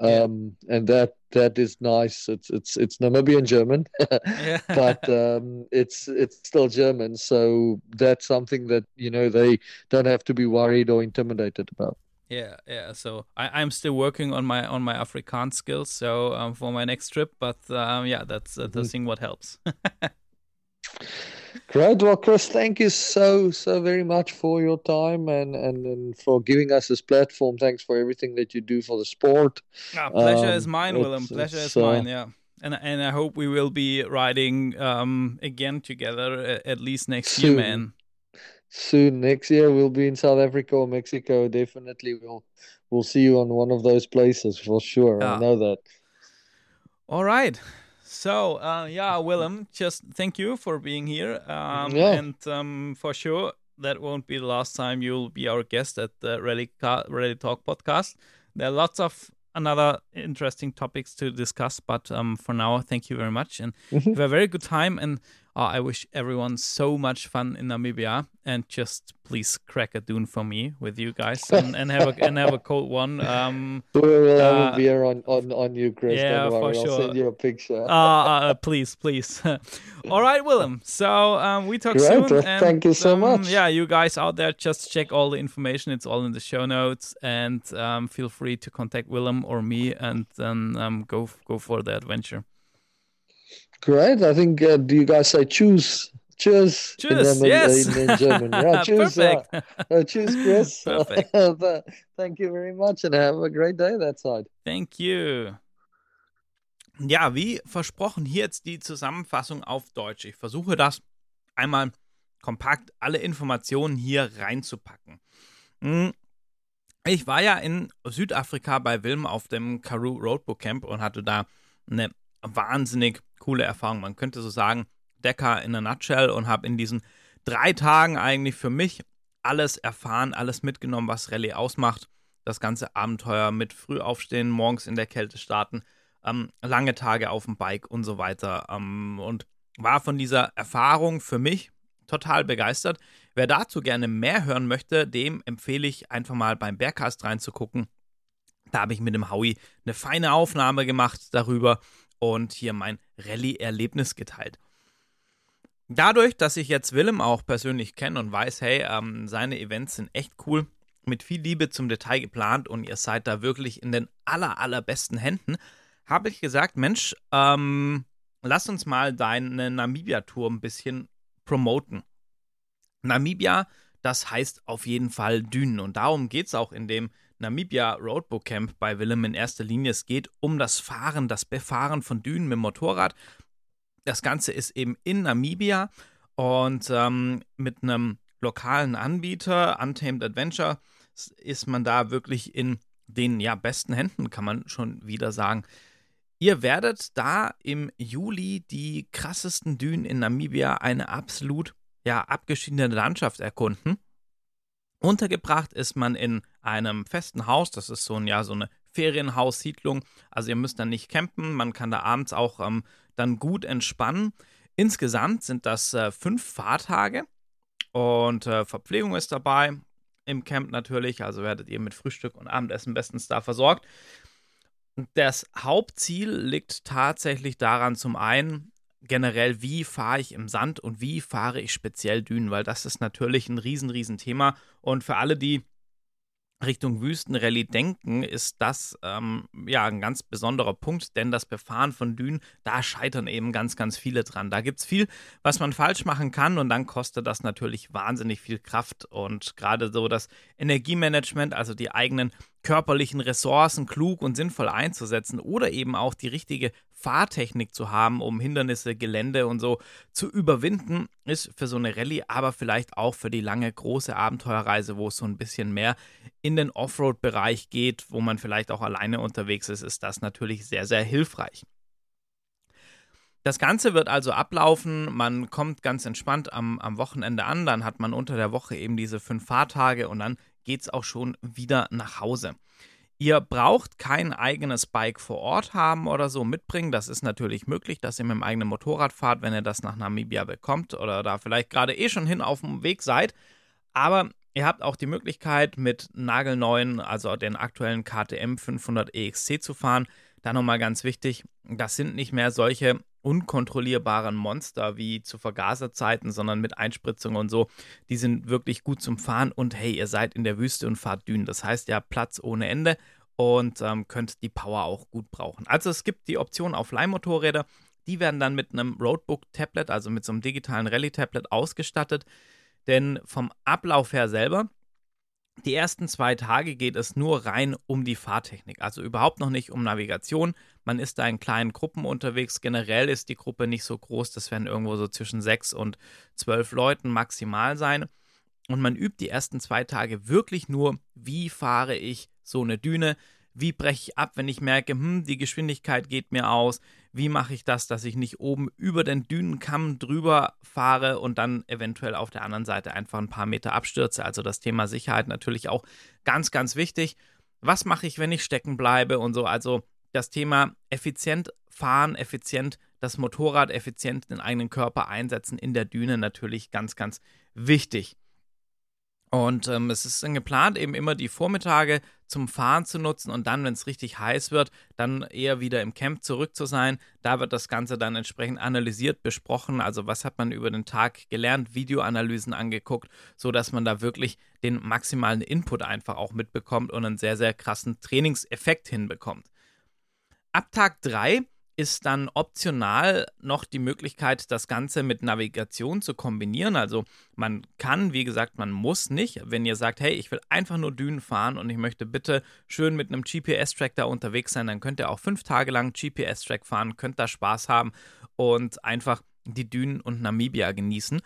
um, yeah. and that that is nice. It's it's it's Namibian German, but um, it's it's still German. So that's something that you know they don't have to be worried or intimidated about. Yeah, yeah. So I, I'm still working on my on my Afrikaans skills. So um, for my next trip, but um, yeah, that's uh, the mm-hmm. thing. What helps. Great. Well, Chris, thank you so, so very much for your time and, and, and for giving us this platform. Thanks for everything that you do for the sport. Ah, pleasure um, is mine, Willem. Pleasure is uh, mine, yeah. And, and I hope we will be riding um, again together at least next soon. year, man. Soon, next year, we'll be in South Africa or Mexico. Definitely, we'll we'll see you on one of those places for sure. Yeah. I know that. All right. So, uh, yeah, Willem, just thank you for being here. Um, yeah. And um, for sure, that won't be the last time you'll be our guest at the Rally, Rally Talk podcast. There are lots of another interesting topics to discuss, but um, for now, thank you very much. And have a very good time. And uh, I wish everyone so much fun in Namibia, and just please crack a dune for me with you guys, and, and have a and have a cold one. Um, we'll have uh, a beer on, on, on you, Chris. Yeah, for sure. I'll send you a picture. uh, uh, please, please. all right, Willem. So um, we talk Great. soon. And, Thank you so um, much. Yeah, you guys out there, just check all the information. It's all in the show notes, and um, feel free to contact Willem or me, and then um, go go for the adventure. Great. I think, uh, do you guys say choose? Choose. Choose, in, yes. In, in German. Yeah, choose. Perfect. Uh, uh, choose, Chris. Perfect. Thank you very much and have a great day that side. Thank you. Ja, wie versprochen, hier jetzt die Zusammenfassung auf Deutsch. Ich versuche das einmal kompakt alle Informationen hier reinzupacken. Hm. Ich war ja in Südafrika bei Wilm auf dem Karoo Roadbook Camp und hatte da eine wahnsinnig coole Erfahrung. Man könnte so sagen, Decker in a nutshell und habe in diesen drei Tagen eigentlich für mich alles erfahren, alles mitgenommen, was Rallye ausmacht. Das ganze Abenteuer mit früh aufstehen, morgens in der Kälte starten, ähm, lange Tage auf dem Bike und so weiter. Ähm, und war von dieser Erfahrung für mich total begeistert. Wer dazu gerne mehr hören möchte, dem empfehle ich einfach mal beim Bergcast reinzugucken. Da habe ich mit dem Howie eine feine Aufnahme gemacht darüber und hier mein Rallye-Erlebnis geteilt. Dadurch, dass ich jetzt Willem auch persönlich kenne und weiß, hey, ähm, seine Events sind echt cool, mit viel Liebe zum Detail geplant und ihr seid da wirklich in den aller, allerbesten Händen, habe ich gesagt, Mensch, ähm, lass uns mal deine Namibia-Tour ein bisschen promoten. Namibia, das heißt auf jeden Fall Dünen und darum geht es auch in dem Namibia Roadbook Camp bei Willem in erster Linie. Es geht um das Fahren, das Befahren von Dünen mit Motorrad. Das Ganze ist eben in Namibia und ähm, mit einem lokalen Anbieter, Untamed Adventure, ist man da wirklich in den ja, besten Händen, kann man schon wieder sagen. Ihr werdet da im Juli die krassesten Dünen in Namibia, eine absolut ja, abgeschiedene Landschaft erkunden. Untergebracht ist man in einem festen Haus, das ist so ein, ja, so eine Ferienhaussiedlung. Also ihr müsst dann nicht campen, man kann da abends auch ähm, dann gut entspannen. Insgesamt sind das äh, fünf Fahrtage und äh, Verpflegung ist dabei. Im Camp natürlich, also werdet ihr mit Frühstück und Abendessen bestens da versorgt. Das Hauptziel liegt tatsächlich daran, zum einen generell, wie fahre ich im Sand und wie fahre ich speziell Dünen, weil das ist natürlich ein riesen, riesen Thema. Und für alle, die Richtung Wüstenrallye denken, ist das ähm, ja ein ganz besonderer Punkt, denn das Befahren von Dünen, da scheitern eben ganz, ganz viele dran. Da gibt es viel, was man falsch machen kann und dann kostet das natürlich wahnsinnig viel Kraft und gerade so das Energiemanagement, also die eigenen körperlichen Ressourcen klug und sinnvoll einzusetzen oder eben auch die richtige Fahrtechnik zu haben, um Hindernisse, Gelände und so zu überwinden, ist für so eine Rallye, aber vielleicht auch für die lange große Abenteuerreise, wo es so ein bisschen mehr in den Offroad-Bereich geht, wo man vielleicht auch alleine unterwegs ist, ist das natürlich sehr, sehr hilfreich. Das Ganze wird also ablaufen. Man kommt ganz entspannt am, am Wochenende an. Dann hat man unter der Woche eben diese fünf Fahrtage und dann geht es auch schon wieder nach Hause. Ihr braucht kein eigenes Bike vor Ort haben oder so mitbringen. Das ist natürlich möglich, dass ihr mit dem eigenen Motorrad fahrt, wenn ihr das nach Namibia bekommt oder da vielleicht gerade eh schon hin auf dem Weg seid. Aber ihr habt auch die Möglichkeit, mit nagelneuen, also den aktuellen KTM 500 EXC zu fahren. Da nochmal ganz wichtig, das sind nicht mehr solche unkontrollierbaren Monster wie zu Vergaserzeiten, sondern mit Einspritzung und so. Die sind wirklich gut zum Fahren und hey, ihr seid in der Wüste und fahrt Dünen. Das heißt, habt Platz ohne Ende und ähm, könnt die Power auch gut brauchen. Also es gibt die Option auf Leihmotorräder. Die werden dann mit einem Roadbook-Tablet, also mit so einem digitalen Rallye-Tablet ausgestattet. Denn vom Ablauf her selber die ersten zwei Tage geht es nur rein um die Fahrtechnik, also überhaupt noch nicht um Navigation. Man ist da in kleinen Gruppen unterwegs. Generell ist die Gruppe nicht so groß, das werden irgendwo so zwischen sechs und zwölf Leuten maximal sein. Und man übt die ersten zwei Tage wirklich nur, wie fahre ich so eine Düne, wie breche ich ab, wenn ich merke, hm, die Geschwindigkeit geht mir aus, wie mache ich das, dass ich nicht oben über den Dünenkamm drüber fahre und dann eventuell auf der anderen Seite einfach ein paar Meter abstürze. Also das Thema Sicherheit natürlich auch ganz, ganz wichtig. Was mache ich, wenn ich stecken bleibe und so? Also das Thema effizient fahren, effizient das Motorrad, effizient den eigenen Körper einsetzen in der Düne natürlich ganz, ganz wichtig. Und ähm, es ist dann geplant, eben immer die Vormittage zum Fahren zu nutzen und dann, wenn es richtig heiß wird, dann eher wieder im Camp zurück zu sein. Da wird das Ganze dann entsprechend analysiert, besprochen. Also was hat man über den Tag gelernt, Videoanalysen angeguckt, sodass man da wirklich den maximalen Input einfach auch mitbekommt und einen sehr, sehr krassen Trainingseffekt hinbekommt. Ab Tag 3 ist dann optional noch die Möglichkeit, das Ganze mit Navigation zu kombinieren. Also man kann, wie gesagt, man muss nicht. Wenn ihr sagt, hey, ich will einfach nur Dünen fahren und ich möchte bitte schön mit einem GPS-Track da unterwegs sein, dann könnt ihr auch fünf Tage lang GPS-Track fahren, könnt da Spaß haben und einfach die Dünen und Namibia genießen.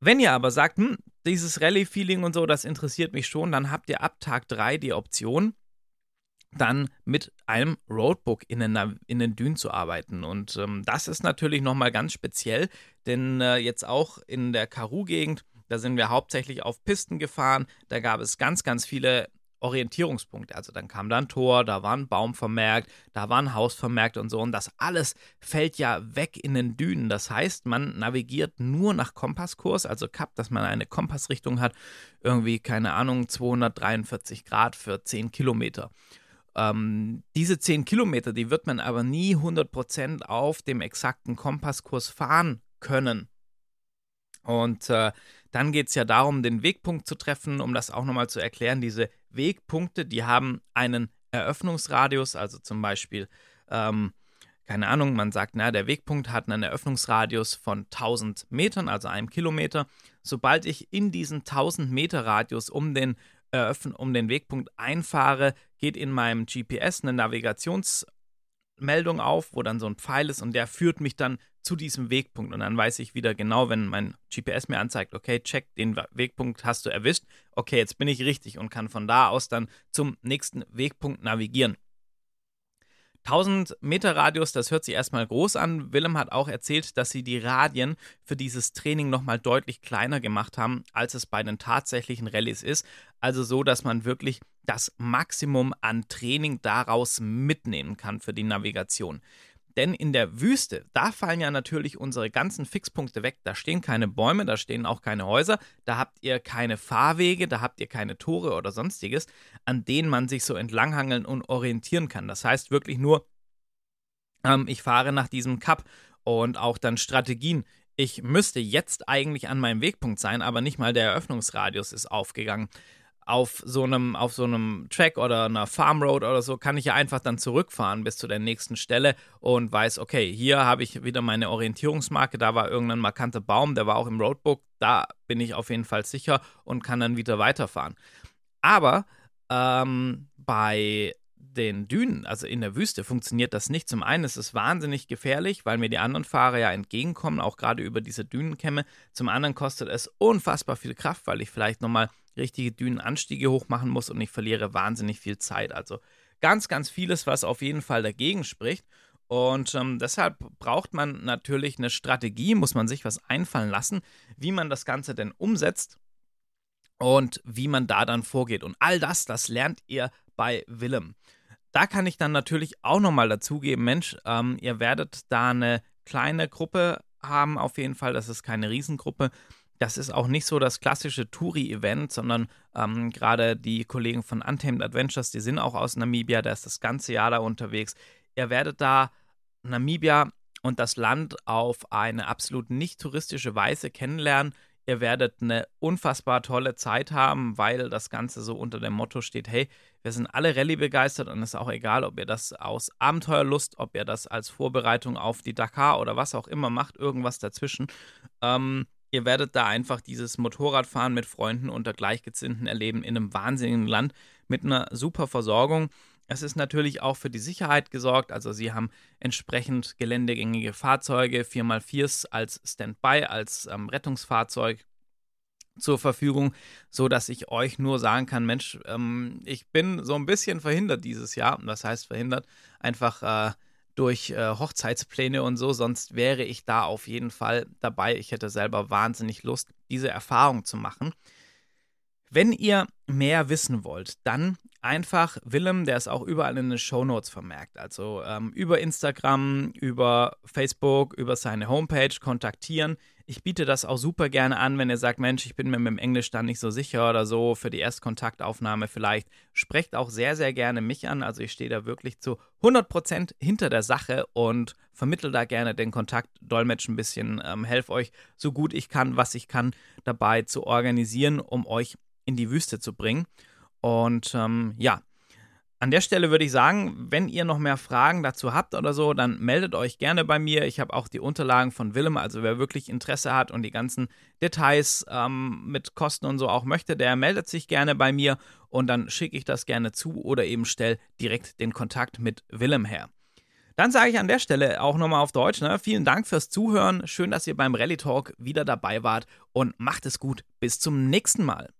Wenn ihr aber sagt, hm, dieses Rallye-Feeling und so, das interessiert mich schon, dann habt ihr ab Tag 3 die Option, dann mit einem Roadbook in den, in den Dünen zu arbeiten. Und ähm, das ist natürlich nochmal ganz speziell, denn äh, jetzt auch in der Karoo-Gegend, da sind wir hauptsächlich auf Pisten gefahren, da gab es ganz, ganz viele Orientierungspunkte. Also dann kam da ein Tor, da war ein Baum vermerkt, da war ein Haus vermerkt und so. Und das alles fällt ja weg in den Dünen. Das heißt, man navigiert nur nach Kompasskurs, also Kap, dass man eine Kompassrichtung hat, irgendwie, keine Ahnung, 243 Grad für 10 Kilometer. Ähm, diese 10 Kilometer, die wird man aber nie 100% auf dem exakten Kompasskurs fahren können. Und äh, dann geht es ja darum, den Wegpunkt zu treffen, um das auch nochmal zu erklären. Diese Wegpunkte, die haben einen Eröffnungsradius, also zum Beispiel, ähm, keine Ahnung, man sagt, na, der Wegpunkt hat einen Eröffnungsradius von 1000 Metern, also einem Kilometer. Sobald ich in diesen 1000 Meter Radius um den eröffnen, um den Wegpunkt einfahre, geht in meinem GPS eine Navigationsmeldung auf, wo dann so ein Pfeil ist und der führt mich dann zu diesem Wegpunkt. Und dann weiß ich wieder genau, wenn mein GPS mir anzeigt, okay, check, den Wegpunkt hast du erwischt, okay, jetzt bin ich richtig und kann von da aus dann zum nächsten Wegpunkt navigieren. 1000 Meter Radius, das hört sich erstmal groß an. Willem hat auch erzählt, dass sie die Radien für dieses Training nochmal deutlich kleiner gemacht haben, als es bei den tatsächlichen Rallyes ist. Also so, dass man wirklich das Maximum an Training daraus mitnehmen kann für die Navigation. Denn in der Wüste, da fallen ja natürlich unsere ganzen Fixpunkte weg. Da stehen keine Bäume, da stehen auch keine Häuser, da habt ihr keine Fahrwege, da habt ihr keine Tore oder sonstiges, an denen man sich so entlanghangeln und orientieren kann. Das heißt wirklich nur, ähm, ich fahre nach diesem Cup und auch dann Strategien. Ich müsste jetzt eigentlich an meinem Wegpunkt sein, aber nicht mal der Eröffnungsradius ist aufgegangen auf so einem, auf so einem Track oder einer Farm Road oder so, kann ich ja einfach dann zurückfahren bis zu der nächsten Stelle und weiß, okay, hier habe ich wieder meine Orientierungsmarke, da war irgendein markanter Baum, der war auch im Roadbook, da bin ich auf jeden Fall sicher und kann dann wieder weiterfahren. Aber ähm, bei den Dünen, also in der Wüste, funktioniert das nicht. Zum einen ist es wahnsinnig gefährlich, weil mir die anderen Fahrer ja entgegenkommen, auch gerade über diese Dünenkämme. Zum anderen kostet es unfassbar viel Kraft, weil ich vielleicht nochmal richtige Dünenanstiege hochmachen muss und ich verliere wahnsinnig viel Zeit. Also ganz, ganz vieles, was auf jeden Fall dagegen spricht. Und ähm, deshalb braucht man natürlich eine Strategie, muss man sich was einfallen lassen, wie man das Ganze denn umsetzt und wie man da dann vorgeht. Und all das, das lernt ihr bei Willem. Da kann ich dann natürlich auch nochmal dazugeben, Mensch, ähm, ihr werdet da eine kleine Gruppe haben, auf jeden Fall. Das ist keine Riesengruppe. Das ist auch nicht so das klassische Touri-Event, sondern ähm, gerade die Kollegen von Untamed Adventures, die sind auch aus Namibia, da ist das ganze Jahr da unterwegs. Ihr werdet da Namibia und das Land auf eine absolut nicht touristische Weise kennenlernen. Ihr werdet eine unfassbar tolle Zeit haben, weil das Ganze so unter dem Motto steht, hey, wir sind alle Rallye begeistert und es ist auch egal, ob ihr das aus Abenteuerlust, ob ihr das als Vorbereitung auf die Dakar oder was auch immer macht, irgendwas dazwischen. Ähm, ihr werdet da einfach dieses Motorradfahren mit Freunden unter Gleichgesinnten erleben in einem wahnsinnigen Land mit einer super Versorgung. Es ist natürlich auch für die Sicherheit gesorgt, also sie haben entsprechend geländegängige Fahrzeuge, 4x4s als Standby, als ähm, Rettungsfahrzeug zur Verfügung, so dass ich euch nur sagen kann, Mensch, ähm, ich bin so ein bisschen verhindert dieses Jahr. Was heißt verhindert? Einfach äh, durch äh, Hochzeitspläne und so, sonst wäre ich da auf jeden Fall dabei. Ich hätte selber wahnsinnig Lust, diese Erfahrung zu machen. Wenn ihr mehr wissen wollt, dann einfach Willem, der ist auch überall in den Show Notes vermerkt. Also ähm, über Instagram, über Facebook, über seine Homepage kontaktieren. Ich biete das auch super gerne an, wenn ihr sagt, Mensch, ich bin mir mit dem Englisch dann nicht so sicher oder so für die Erstkontaktaufnahme vielleicht. Sprecht auch sehr, sehr gerne mich an. Also ich stehe da wirklich zu 100% hinter der Sache und vermittle da gerne den Kontakt, dolmetsch ein bisschen, ähm, helfe euch so gut ich kann, was ich kann, dabei zu organisieren, um euch in die Wüste zu bringen. Und ähm, ja, an der Stelle würde ich sagen, wenn ihr noch mehr Fragen dazu habt oder so, dann meldet euch gerne bei mir. Ich habe auch die Unterlagen von Willem, also wer wirklich Interesse hat und die ganzen Details ähm, mit Kosten und so auch möchte, der meldet sich gerne bei mir und dann schicke ich das gerne zu oder eben stelle direkt den Kontakt mit Willem her. Dann sage ich an der Stelle auch nochmal auf Deutsch, ne? vielen Dank fürs Zuhören. Schön, dass ihr beim Rally Talk wieder dabei wart und macht es gut. Bis zum nächsten Mal.